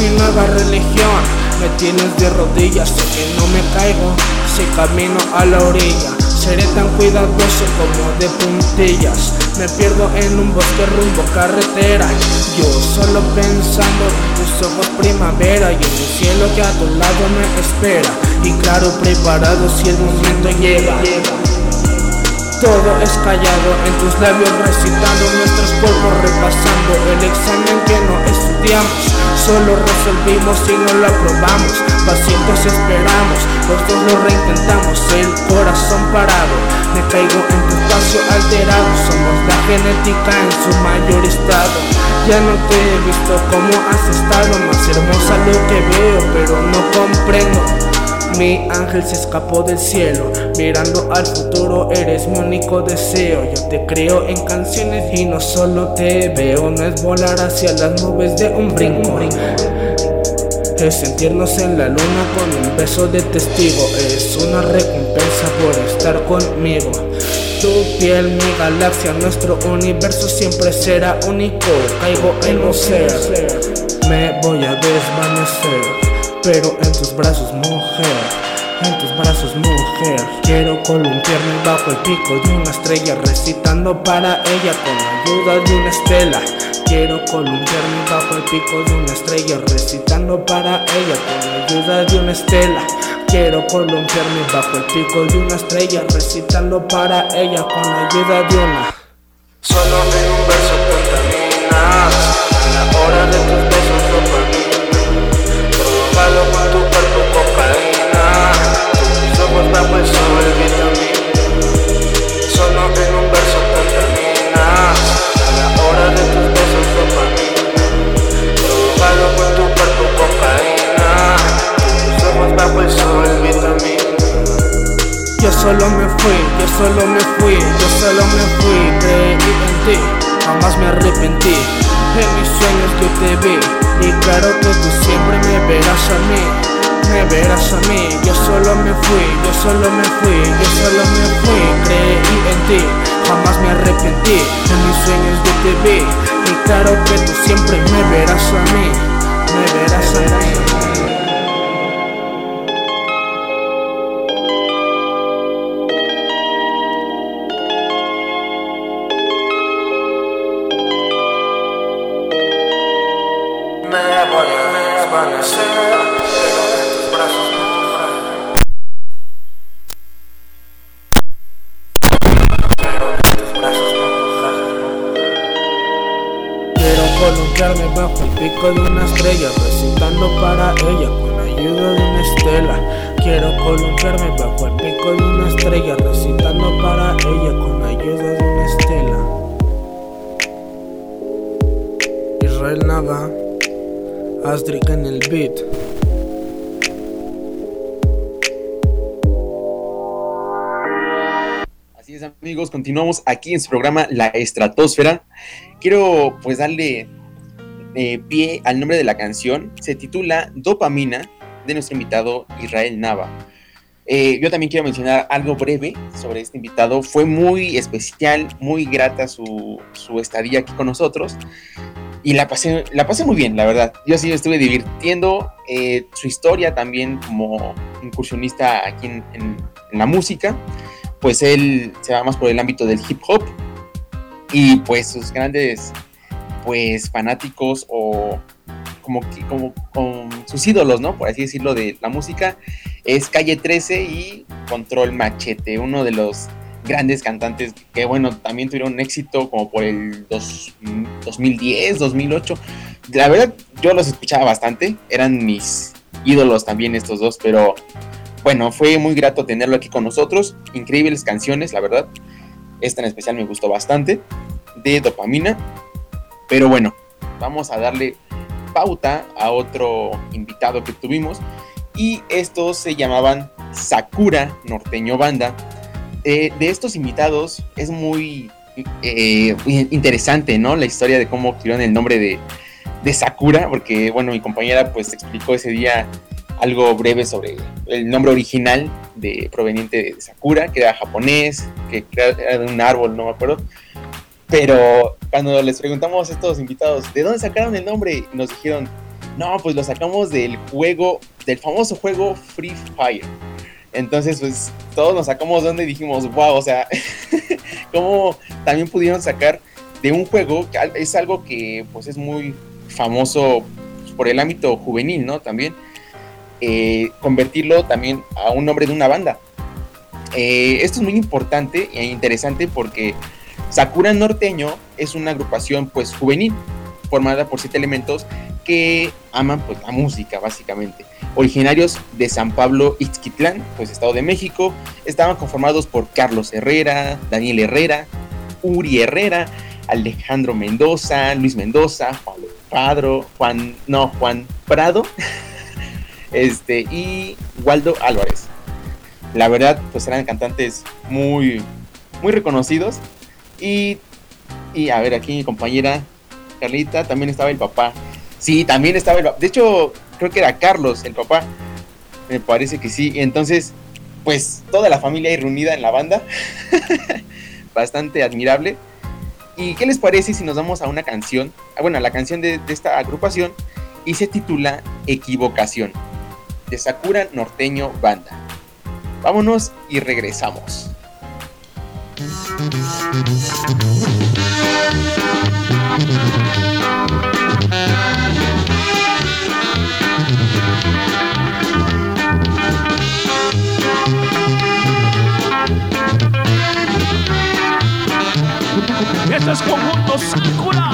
mi nueva religión. Me tienes de rodillas, sé que no me caigo si camino a la orilla. Seré tan cuidadoso como de puntillas. Me pierdo en un bosque rumbo carretera. Yo solo pensando en tus ojos primavera y en el cielo que a tu lado me espera. Y claro, preparado si el momento llega. Todo es callado en tus labios recitando nuestros polvos repasando el examen que no estudiamos Solo resolvimos y no lo aprobamos. Pacientes esperamos, los dos lo reintentamos El corazón parado, me caigo en tu espacio alterado. Somos la genética en su mayor estado. Ya no te he visto como has estado. Más hermosa lo que veo pero no comprendo mi ángel se escapó del cielo, mirando al futuro eres mi único deseo. Yo te creo en canciones y no solo te veo, no es volar hacia las nubes de un brinco. Es sentirnos en la luna con un beso de testigo, es una recompensa por estar conmigo. Tu piel, mi galaxia, nuestro universo siempre será único. Caigo en ser, me voy a desvanecer. Pero en tus brazos, mujer, en tus brazos, mujer. Quiero columpiarme bajo el pico de una estrella, recitando para ella con la ayuda de una estela. Quiero columpiarme bajo el pico de una estrella, recitando para ella con la ayuda de una estela. Quiero columpiarme bajo el pico de una estrella, recitando para ella con la ayuda de una. Solo en un verso contaminas la hora de solo me fui, yo solo me fui, creí en ti, jamás me arrepentí. En mis sueños yo te vi, y claro que tú siempre me verás a mí, me verás a mí. Continuamos aquí en su programa La Estratosfera. Quiero pues darle eh, pie al nombre de la canción. Se titula Dopamina de nuestro invitado Israel Nava. Eh, yo también quiero mencionar algo breve sobre este invitado. Fue muy especial, muy grata su, su estadía aquí con nosotros. Y la pasé, la pasé muy bien, la verdad. Yo sí me estuve divirtiendo. eh, su historia también como incursionista aquí en, en- en la música. Pues él se va más por el ámbito del hip hop. Y pues sus grandes pues fanáticos o como, que- como, con sus ídolos, ¿no? Por así decirlo, de la música, es Calle 13 y Control Machete, uno de los grandes cantantes que, bueno, también tuvieron éxito como por el dos- 2010, 2008. La verdad, yo los escuchaba bastante, eran mis ídolos también estos dos, pero bueno, fue muy grato tenerlo aquí con nosotros. Increíbles canciones, la verdad. Esta en especial me gustó bastante, de dopamina. Pero bueno, vamos a darle pauta a otro invitado que tuvimos. Y estos se llamaban Sakura Norteño Banda. Eh, de estos invitados es muy eh, interesante, ¿no? La historia de cómo obtuvieron el nombre de, de Sakura, porque, bueno, mi compañera pues explicó ese día algo breve sobre el nombre original de proveniente de Sakura, que era japonés, que era de un árbol, no me acuerdo. Pero cuando les preguntamos a estos invitados, ¿de dónde sacaron el nombre? Nos dijeron, no, pues lo sacamos del juego, del famoso juego Free Fire. Entonces, pues todos nos sacamos de donde dijimos, wow, o sea, cómo también pudieron sacar de un juego que es algo que pues es muy famoso por el ámbito juvenil, ¿no? También eh, convertirlo también a un nombre de una banda. Eh, esto es muy importante e interesante porque Sakura Norteño es una agrupación pues juvenil formada por siete elementos que aman pues la música básicamente. Originarios de San Pablo Ixquitlán, pues Estado de México, estaban conformados por Carlos Herrera, Daniel Herrera, Uri Herrera, Alejandro Mendoza, Luis Mendoza, Juan Padro, Juan, no, Juan Prado, este, y Waldo Álvarez. La verdad, pues eran cantantes muy, muy reconocidos. Y, y a ver, aquí mi compañera Carlita, también estaba el papá. Sí, también estaba el papá. De hecho, creo que era Carlos, el papá. Me parece que sí. Entonces, pues toda la familia ahí reunida en la banda. Bastante admirable. ¿Y qué les parece si nos vamos a una canción? Ah, Bueno, la canción de esta agrupación. Y se titula Equivocación. De Sakura Norteño Banda. Vámonos y regresamos. Sakura.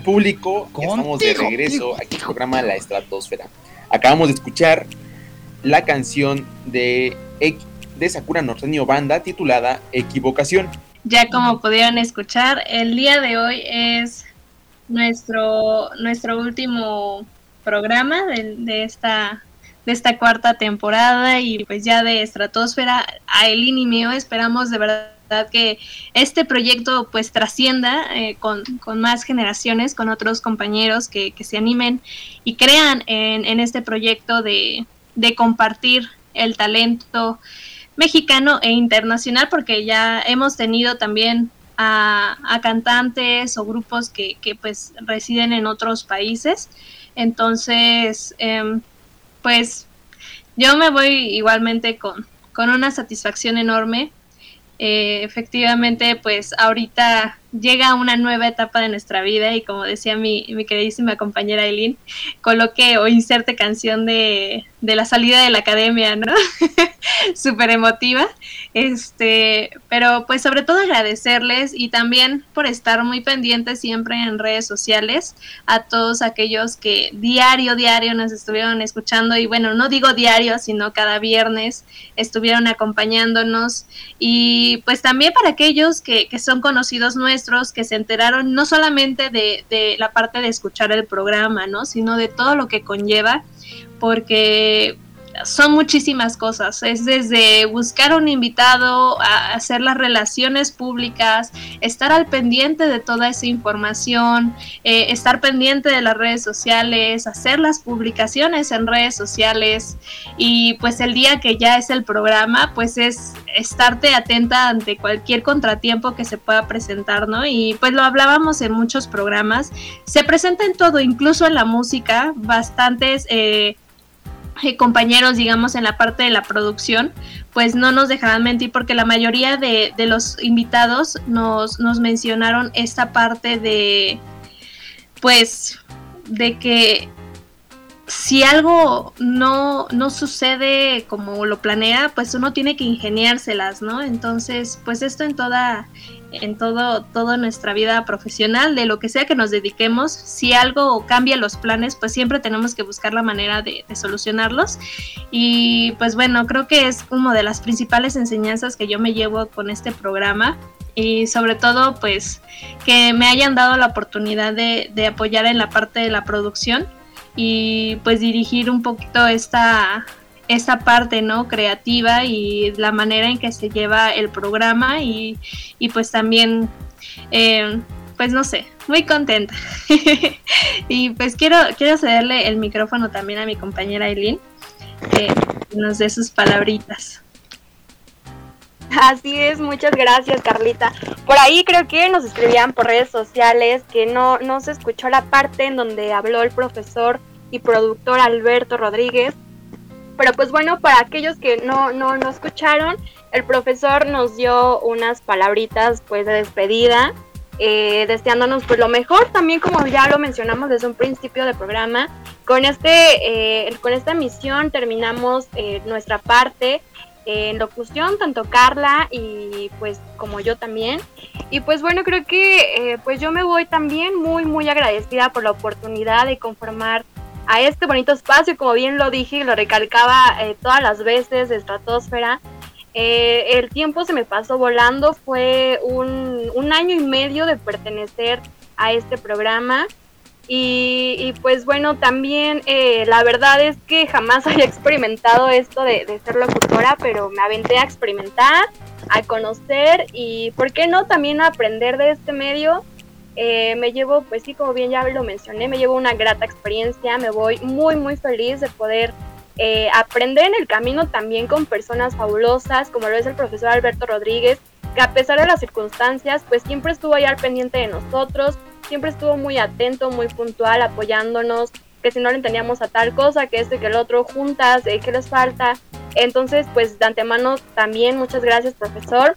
¿Qué tal público? Ya estamos de regreso aquí en el programa La Estratosfera. Acabamos de escuchar la canción de, de Sakura Norteño Banda titulada Equivocación. Ya como pudieron escuchar, el día de hoy es nuestro, nuestro último programa de, de esta, de esta cuarta temporada y pues ya de Estratosfera a Elin y mío esperamos de verdad que este proyecto pues trascienda eh, con, con más generaciones, con otros compañeros que, que se animen y crean en, en este proyecto de, de compartir el talento mexicano e internacional, porque ya hemos tenido también a, cantantes o grupos que, que, pues residen en otros países. Entonces, em, pues yo me voy igualmente con, con una satisfacción enorme. Eh, efectivamente, pues ahorita llega una nueva etapa de nuestra vida y como decía mi, mi queridísima compañera Eileen, coloque o inserte canción de, de la salida de la academia, ¿no? Súper emotiva. Este, pero pues sobre todo agradecerles y también por estar muy pendientes siempre en redes sociales a todos aquellos que diario, diario nos estuvieron escuchando y bueno, no digo diario, sino cada viernes estuvieron acompañándonos y pues también para aquellos que, que son conocidos nuestros, que se enteraron no solamente de, de la parte de escuchar el programa, ¿no? Sino de todo lo que conlleva, porque son muchísimas cosas. Es desde buscar un invitado, a hacer las relaciones públicas, estar al pendiente de toda esa información, eh, estar pendiente de las redes sociales, hacer las publicaciones en redes sociales y pues el día que ya es el programa, pues es estarte atenta ante cualquier contratiempo que se pueda presentar, ¿no? Y pues lo hablábamos en muchos programas, se presenta en todo, incluso en la música, bastantes... Eh, eh, compañeros, digamos, en la parte de la producción, pues no nos dejarán mentir porque la mayoría de, los invitados nos, nos mencionaron esta parte de, pues, de que si algo no, no sucede como lo planea, pues uno tiene que ingeniárselas, ¿no? Entonces, pues esto en toda, en todo, toda nuestra vida profesional, de lo que sea que nos dediquemos, si algo cambia los planes, pues siempre tenemos que buscar la manera de, solucionarlos. Y pues bueno, creo que es como de las principales enseñanzas que yo me llevo con este programa. Y sobre todo, pues que me hayan dado la oportunidad de, de apoyar en la parte de la producción y pues dirigir un poquito esta, esta parte no creativa y la manera en que se lleva el programa y, pues también eh, pues no sé muy contenta y pues quiero quiero cederle el micrófono también a mi compañera Eileen que nos dé sus palabritas Así es, muchas gracias Carlita. Por ahí creo que nos escribían por redes sociales que no, no se escuchó la parte en donde habló el profesor y productor Alberto Rodríguez. Pero pues bueno, para aquellos que no, no, no escucharon, el profesor nos dio unas palabritas pues de despedida, eh, deseándonos pues lo mejor, también como ya lo mencionamos desde un principio del programa, con, este, eh, con esta misión terminamos eh, nuestra parte en locución, tanto Carla y pues como yo también. Y pues bueno, creo que pues yo me voy también muy muy agradecida por la oportunidad de conformar a este bonito espacio, como bien lo dije y lo recalcaba eh, todas las veces de Estratosfera. Eh, el tiempo se me pasó volando, fue un, año y medio de pertenecer a este programa. Y, pues bueno, también eh, la verdad es que jamás había experimentado esto de, de, ser locutora, pero me aventé a experimentar, a conocer y, ¿por qué no?, también a aprender de este medio eh, me llevo, pues sí, como bien ya lo mencioné, me llevo una grata experiencia, me voy muy, muy feliz de poder eh, aprender en el camino también con personas fabulosas, como lo es el profesor Alberto Rodríguez, que a pesar de las circunstancias, pues siempre estuvo ahí al pendiente de nosotros, siempre estuvo muy atento, muy puntual, apoyándonos, que si no le entendíamos a tal cosa, que este, que el otro, juntas, eh, ¿qué les falta? Entonces, pues de antemano también muchas gracias, profesor.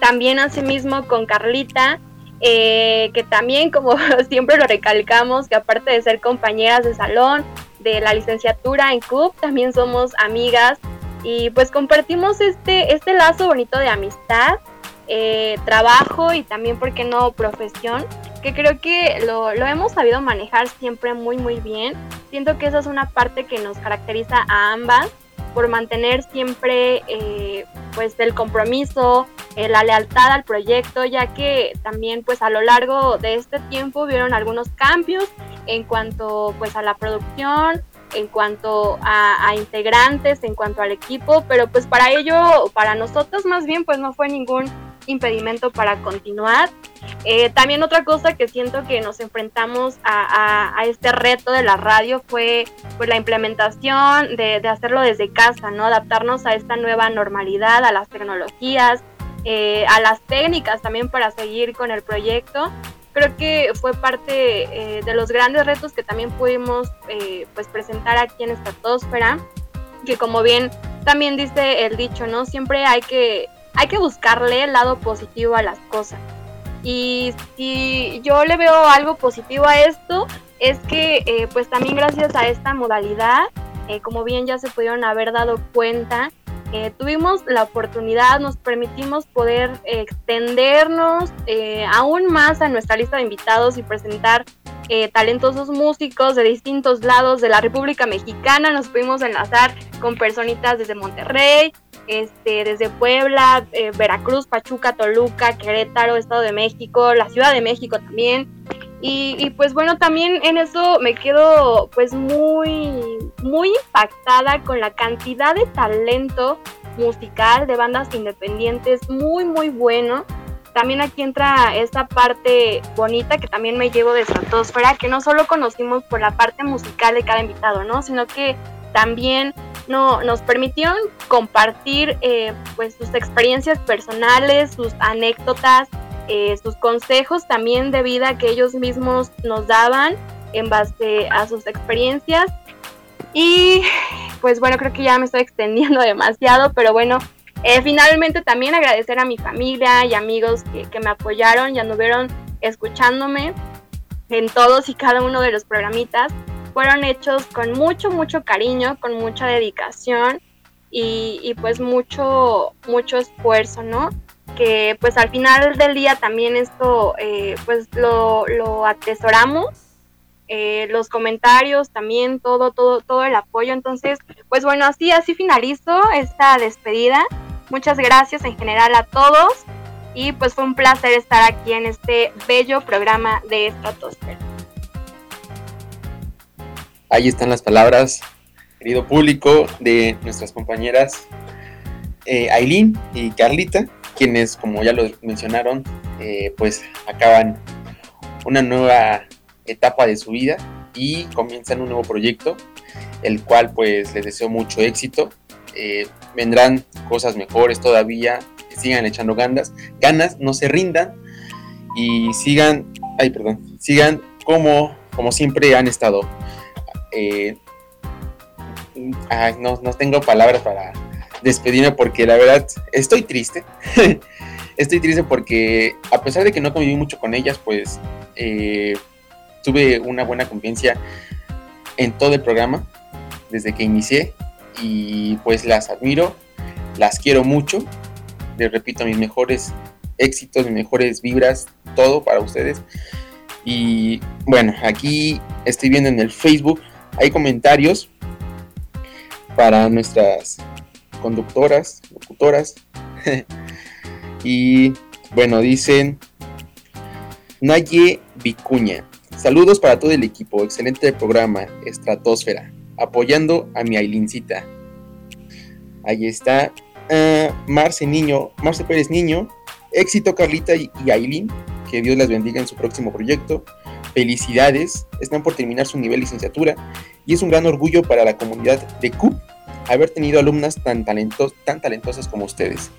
También asimismo con Carlita, eh, que también, como siempre lo recalcamos, que aparte de ser compañeras de salón, de la licenciatura en CUP, también somos amigas y pues compartimos este, este lazo bonito de amistad, eh, trabajo y también, ¿por qué no?, profesión, que creo que lo, lo hemos sabido manejar siempre muy, muy bien. Siento que esa es una parte que nos caracteriza a ambas por mantener siempre eh, pues el compromiso, eh, la lealtad al proyecto, ya que también pues a lo largo de este tiempo vieron algunos cambios en cuanto pues a la producción, en cuanto a, a, integrantes, en cuanto al equipo, pero pues para ello, para nosotros más bien pues no fue ningún impedimento para continuar. Eh, también otra cosa que siento que nos enfrentamos a, este reto de la radio fue pues, la implementación de, hacerlo desde casa, ¿no? Adaptarnos a esta nueva normalidad, a las tecnologías, eh, a las técnicas también para seguir con el proyecto. Creo que fue parte eh, de los grandes retos que también pudimos pues presentar aquí en Estratosfera, que como bien también dice el dicho, ¿no? Siempre hay que hay que buscarle el lado positivo a las cosas. Y si yo le veo algo positivo a esto, es que eh, pues también gracias a esta modalidad, eh, como bien ya se pudieron haber dado cuenta, eh, tuvimos la oportunidad, nos permitimos poder extendernos aún más a nuestra lista de invitados y presentar talentosos músicos de distintos lados de la República Mexicana. Nos pudimos enlazar con personitas desde Monterrey, este, desde Puebla, eh, Veracruz, Pachuca, Toluca, Querétaro, Estado de México, la Ciudad de México también. Y, pues bueno, también en eso me quedo pues muy, muy impactada con la cantidad de talento musical de bandas independientes, muy, muy bueno. También aquí entra esta parte bonita que también me llevo de Stratosfera, que no solo conocimos por la parte musical de cada invitado, ¿no? Sino que también no, nos permitieron compartir eh, pues sus experiencias personales, sus anécdotas, eh, sus consejos también de vida que ellos mismos nos daban en base a sus experiencias. Y pues bueno, creo que ya me estoy extendiendo demasiado, pero bueno, eh, finalmente también agradecer a mi familia y amigos que, me apoyaron y anduvieron escuchándome en todos y cada uno de los programitas. Fueron hechos con mucho, mucho cariño, con mucha dedicación y pues mucho, mucho esfuerzo, ¿no? Que pues al final del día también esto eh, pues lo, lo atesoramos eh, los comentarios también todo todo todo el apoyo. Entonces pues bueno así así finalizo esta despedida. Muchas gracias en general a todos y pues fue un placer estar aquí en este bello programa de Estratosfera ahí están las palabras querido público de nuestras compañeras eh, Aileen y Carlita quienes, como ya lo mencionaron, eh, pues acaban una nueva etapa de su vida y comienzan un nuevo proyecto, el cual pues les deseo mucho éxito. Eh, vendrán cosas mejores todavía, sigan echando ganas, ganas, no se rindan y sigan, ay perdón, sigan como, como siempre han estado. Eh, no, no tengo palabras para despedirme porque la verdad estoy triste. estoy triste porque a pesar de que no conviví mucho con ellas, pues eh, tuve una buena convivencia en todo el programa desde que inicié y pues las admiro, las quiero mucho. Les repito, mis mejores éxitos, mis mejores vibras, todo para ustedes. Y bueno, aquí estoy viendo en el Facebook, hay comentarios para nuestras conductoras, locutoras. y bueno, dicen Naye Vicuña. Saludos para todo el equipo. Excelente programa, Estratosfera. Apoyando a mi Ailincita. Ahí está. Uh, Marce Niño, Marce Pérez Niño. Éxito Carlita y, Ailín. Que Dios las bendiga en su próximo proyecto. Felicidades. Están por terminar su nivel licenciatura. Y es un gran orgullo para la comunidad de CUP haber tenido alumnas tan, talentos, tan talentosas como ustedes.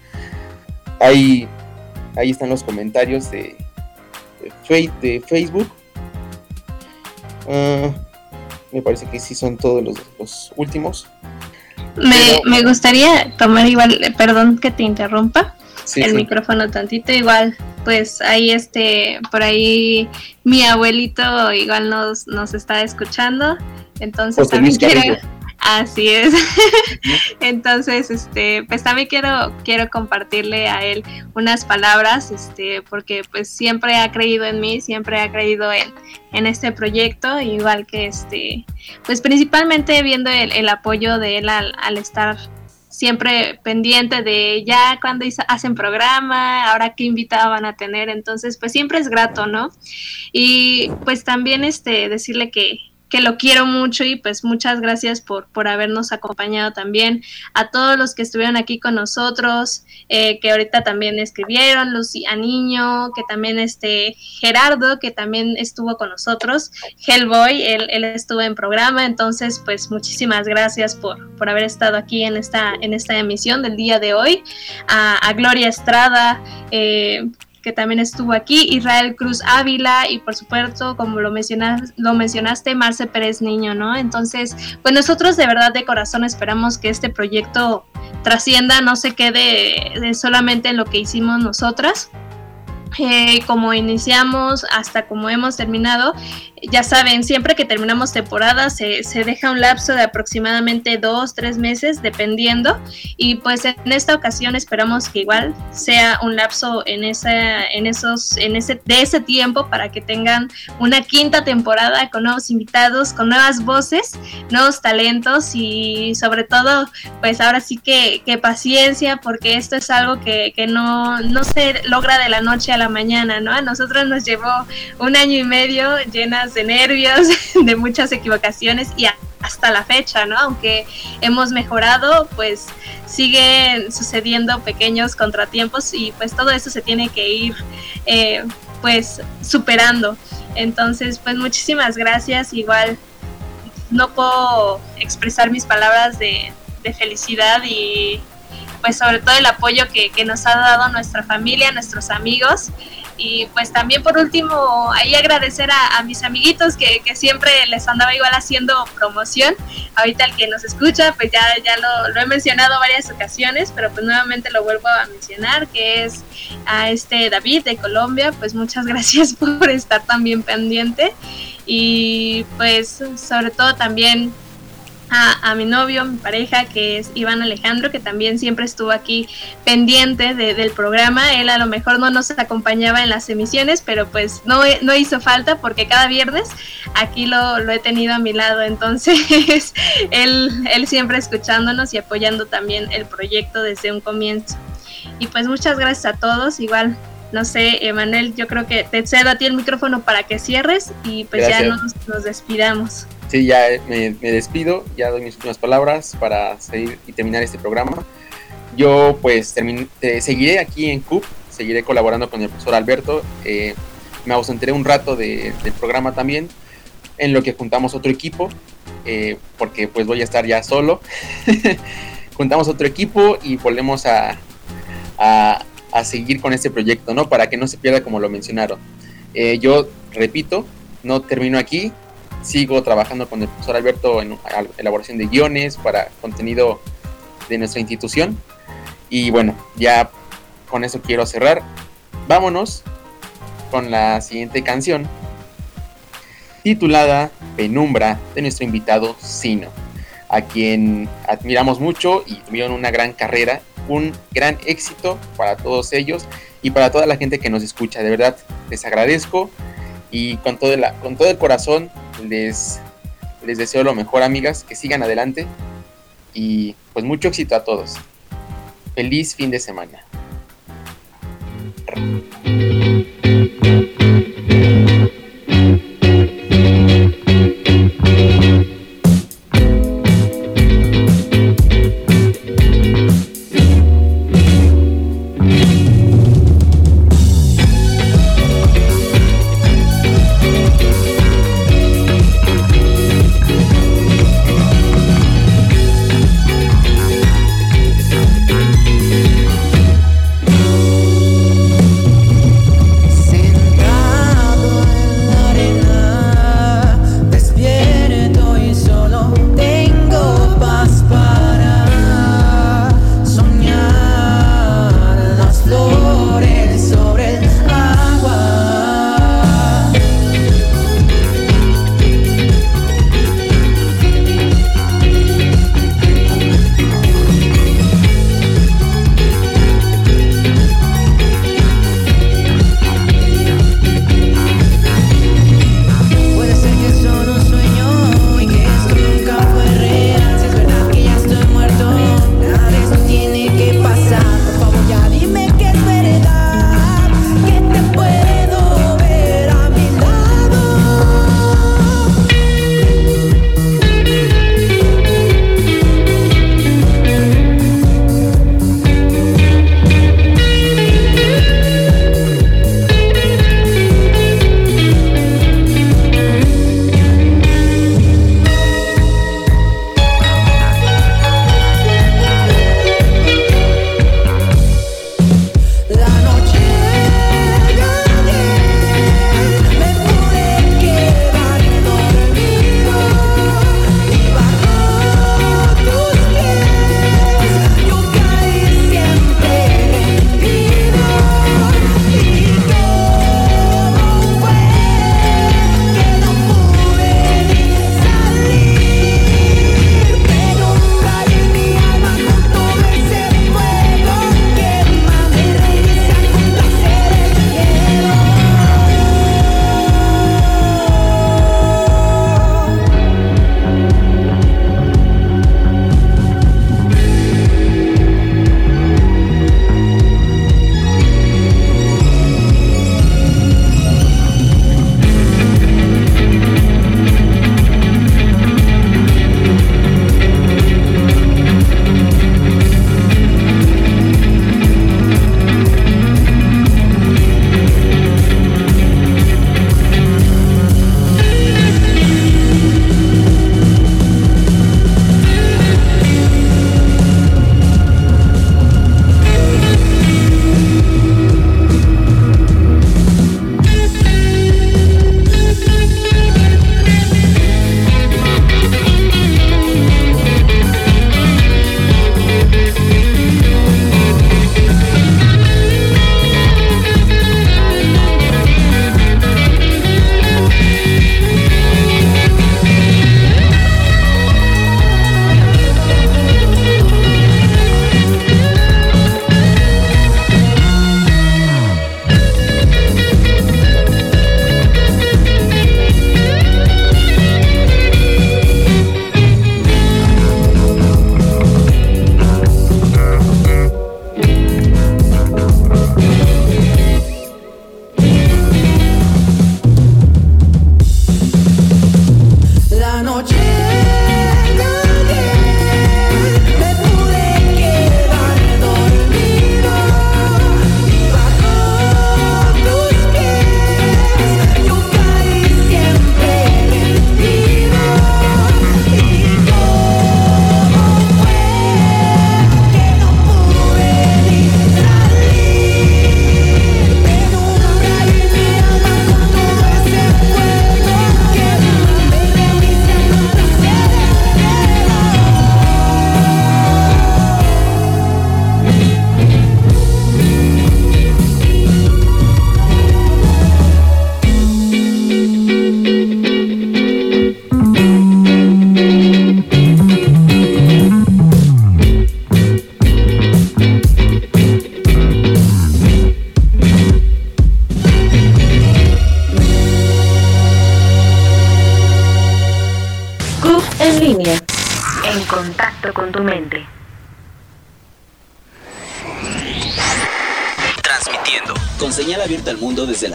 Ahí, ahí están los comentarios de, de, Facebook. Ah, me parece que sí son todos los, últimos. Me, me, gustaría tomar igual, perdón que te interrumpa, el micrófono tantito, igual, pues ahí este, por ahí mi abuelito igual nos, nos está escuchando, entonces también quiero, Así es. Entonces, este, pues también quiero, quiero compartirle a él unas palabras, este, porque pues siempre ha creído en mí, siempre ha creído en, en este proyecto, igual que este, pues principalmente viendo el, apoyo de él al, al estar siempre pendiente de ya cuando hacen programa, ahora qué invitado van a tener, entonces pues siempre es grato, ¿no? Y pues también este decirle que, que lo quiero mucho y pues muchas gracias por, por habernos acompañado también. A todos los que estuvieron aquí con nosotros, eh, que ahorita también escribieron, Lucía Niño, que también este Gerardo, que también estuvo con nosotros, Hellboy, él, él estuvo en programa, entonces pues muchísimas gracias por, por haber estado aquí en esta, en esta emisión del día de hoy. A, Gloria Estrada, eh, que también estuvo aquí, Israel Cruz Ávila y por supuesto, como lo, mencionas, lo mencionaste, Marce Pérez Niño, ¿no? Entonces, pues nosotros de verdad de corazón esperamos que este proyecto trascienda, no se quede solamente en lo que hicimos nosotras. Eh, como iniciamos hasta como hemos terminado, ya saben, siempre que terminamos temporada se, se, deja un lapso de aproximadamente dos, tres meses, dependiendo. Y pues en esta ocasión esperamos que igual sea un lapso en, esa, en esos, en ese, de ese tiempo para que tengan una quinta temporada con nuevos invitados, con nuevas voces, nuevos talentos y sobre todo, pues ahora sí que, que paciencia, porque esto es algo que, que no, no se logra de la noche a la mañana, ¿no? A nosotros nos llevó un año y medio llenas de nervios, de muchas equivocaciones y hasta la fecha, ¿no? Aunque hemos mejorado, pues siguen sucediendo pequeños contratiempos y pues todo eso se tiene que ir eh, pues superando. Entonces, pues muchísimas gracias. Igual no puedo expresar mis palabras de, de felicidad y pues sobre todo el apoyo que, que, nos ha dado nuestra familia, nuestros amigos y pues también por último, ahí agradecer a, mis amiguitos que, siempre les andaba igual haciendo promoción. Ahorita el que nos escucha, pues ya, ya lo, he mencionado varias ocasiones, pero pues nuevamente lo vuelvo a mencionar, que es a este David de Colombia. Pues muchas gracias por estar también pendiente. Y pues sobre todo también a, mi novio, mi pareja, que es Iván Alejandro, que también siempre estuvo aquí pendiente del programa. Él a lo mejor no nos acompañaba en las emisiones, pero pues no, no hizo falta porque cada viernes aquí lo, lo he tenido a mi lado. Entonces, él, él siempre escuchándonos y apoyando también el proyecto desde un comienzo. Y pues muchas gracias a todos. Igual no sé, Emanuel, yo creo que te cedo a ti el micrófono para que cierres y pues ya nos, nos, despidamos. Sí, ya me, despido, ya doy mis últimas palabras para seguir y terminar este programa. Yo pues seguiré aquí en CUP, seguiré colaborando con el profesor Alberto. Eh, me ausentaré un rato del programa también, en lo que juntamos otro equipo, eh, porque pues voy a estar ya solo. juntamos otro equipo y volvemos a, a, a, seguir con este proyecto, ¿no? Para que no se pierda como lo mencionaron. Eh, yo repito, no termino aquí, sigo trabajando con el profesor Alberto en elaboración de guiones para contenido de nuestra institución. Y bueno, ya con eso quiero cerrar. Vámonos con la siguiente canción titulada Penumbra de nuestro invitado Sino, a quien admiramos mucho y tuvieron una gran carrera, un gran éxito para todos ellos y para toda la gente que nos escucha. De verdad, les agradezco y con todo, con todo el corazón les, les deseo lo mejor, amigas, que sigan adelante y pues mucho éxito a todos. Feliz fin de semana.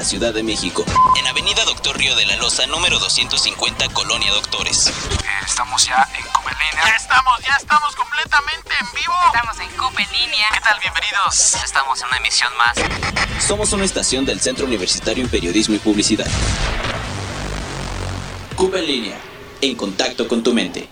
Ciudad de México. En Avenida Doctor Río de la Loza, número 250, Colonia Doctores. Estamos ya en Copa en línea. Ya estamos, ya estamos completamente en vivo. Estamos en Copa en línea. ¿Qué tal? Bienvenidos. Estamos en una emisión más. Somos una estación del Centro Universitario en Periodismo y Publicidad. Cuba en línea, en contacto con tu mente.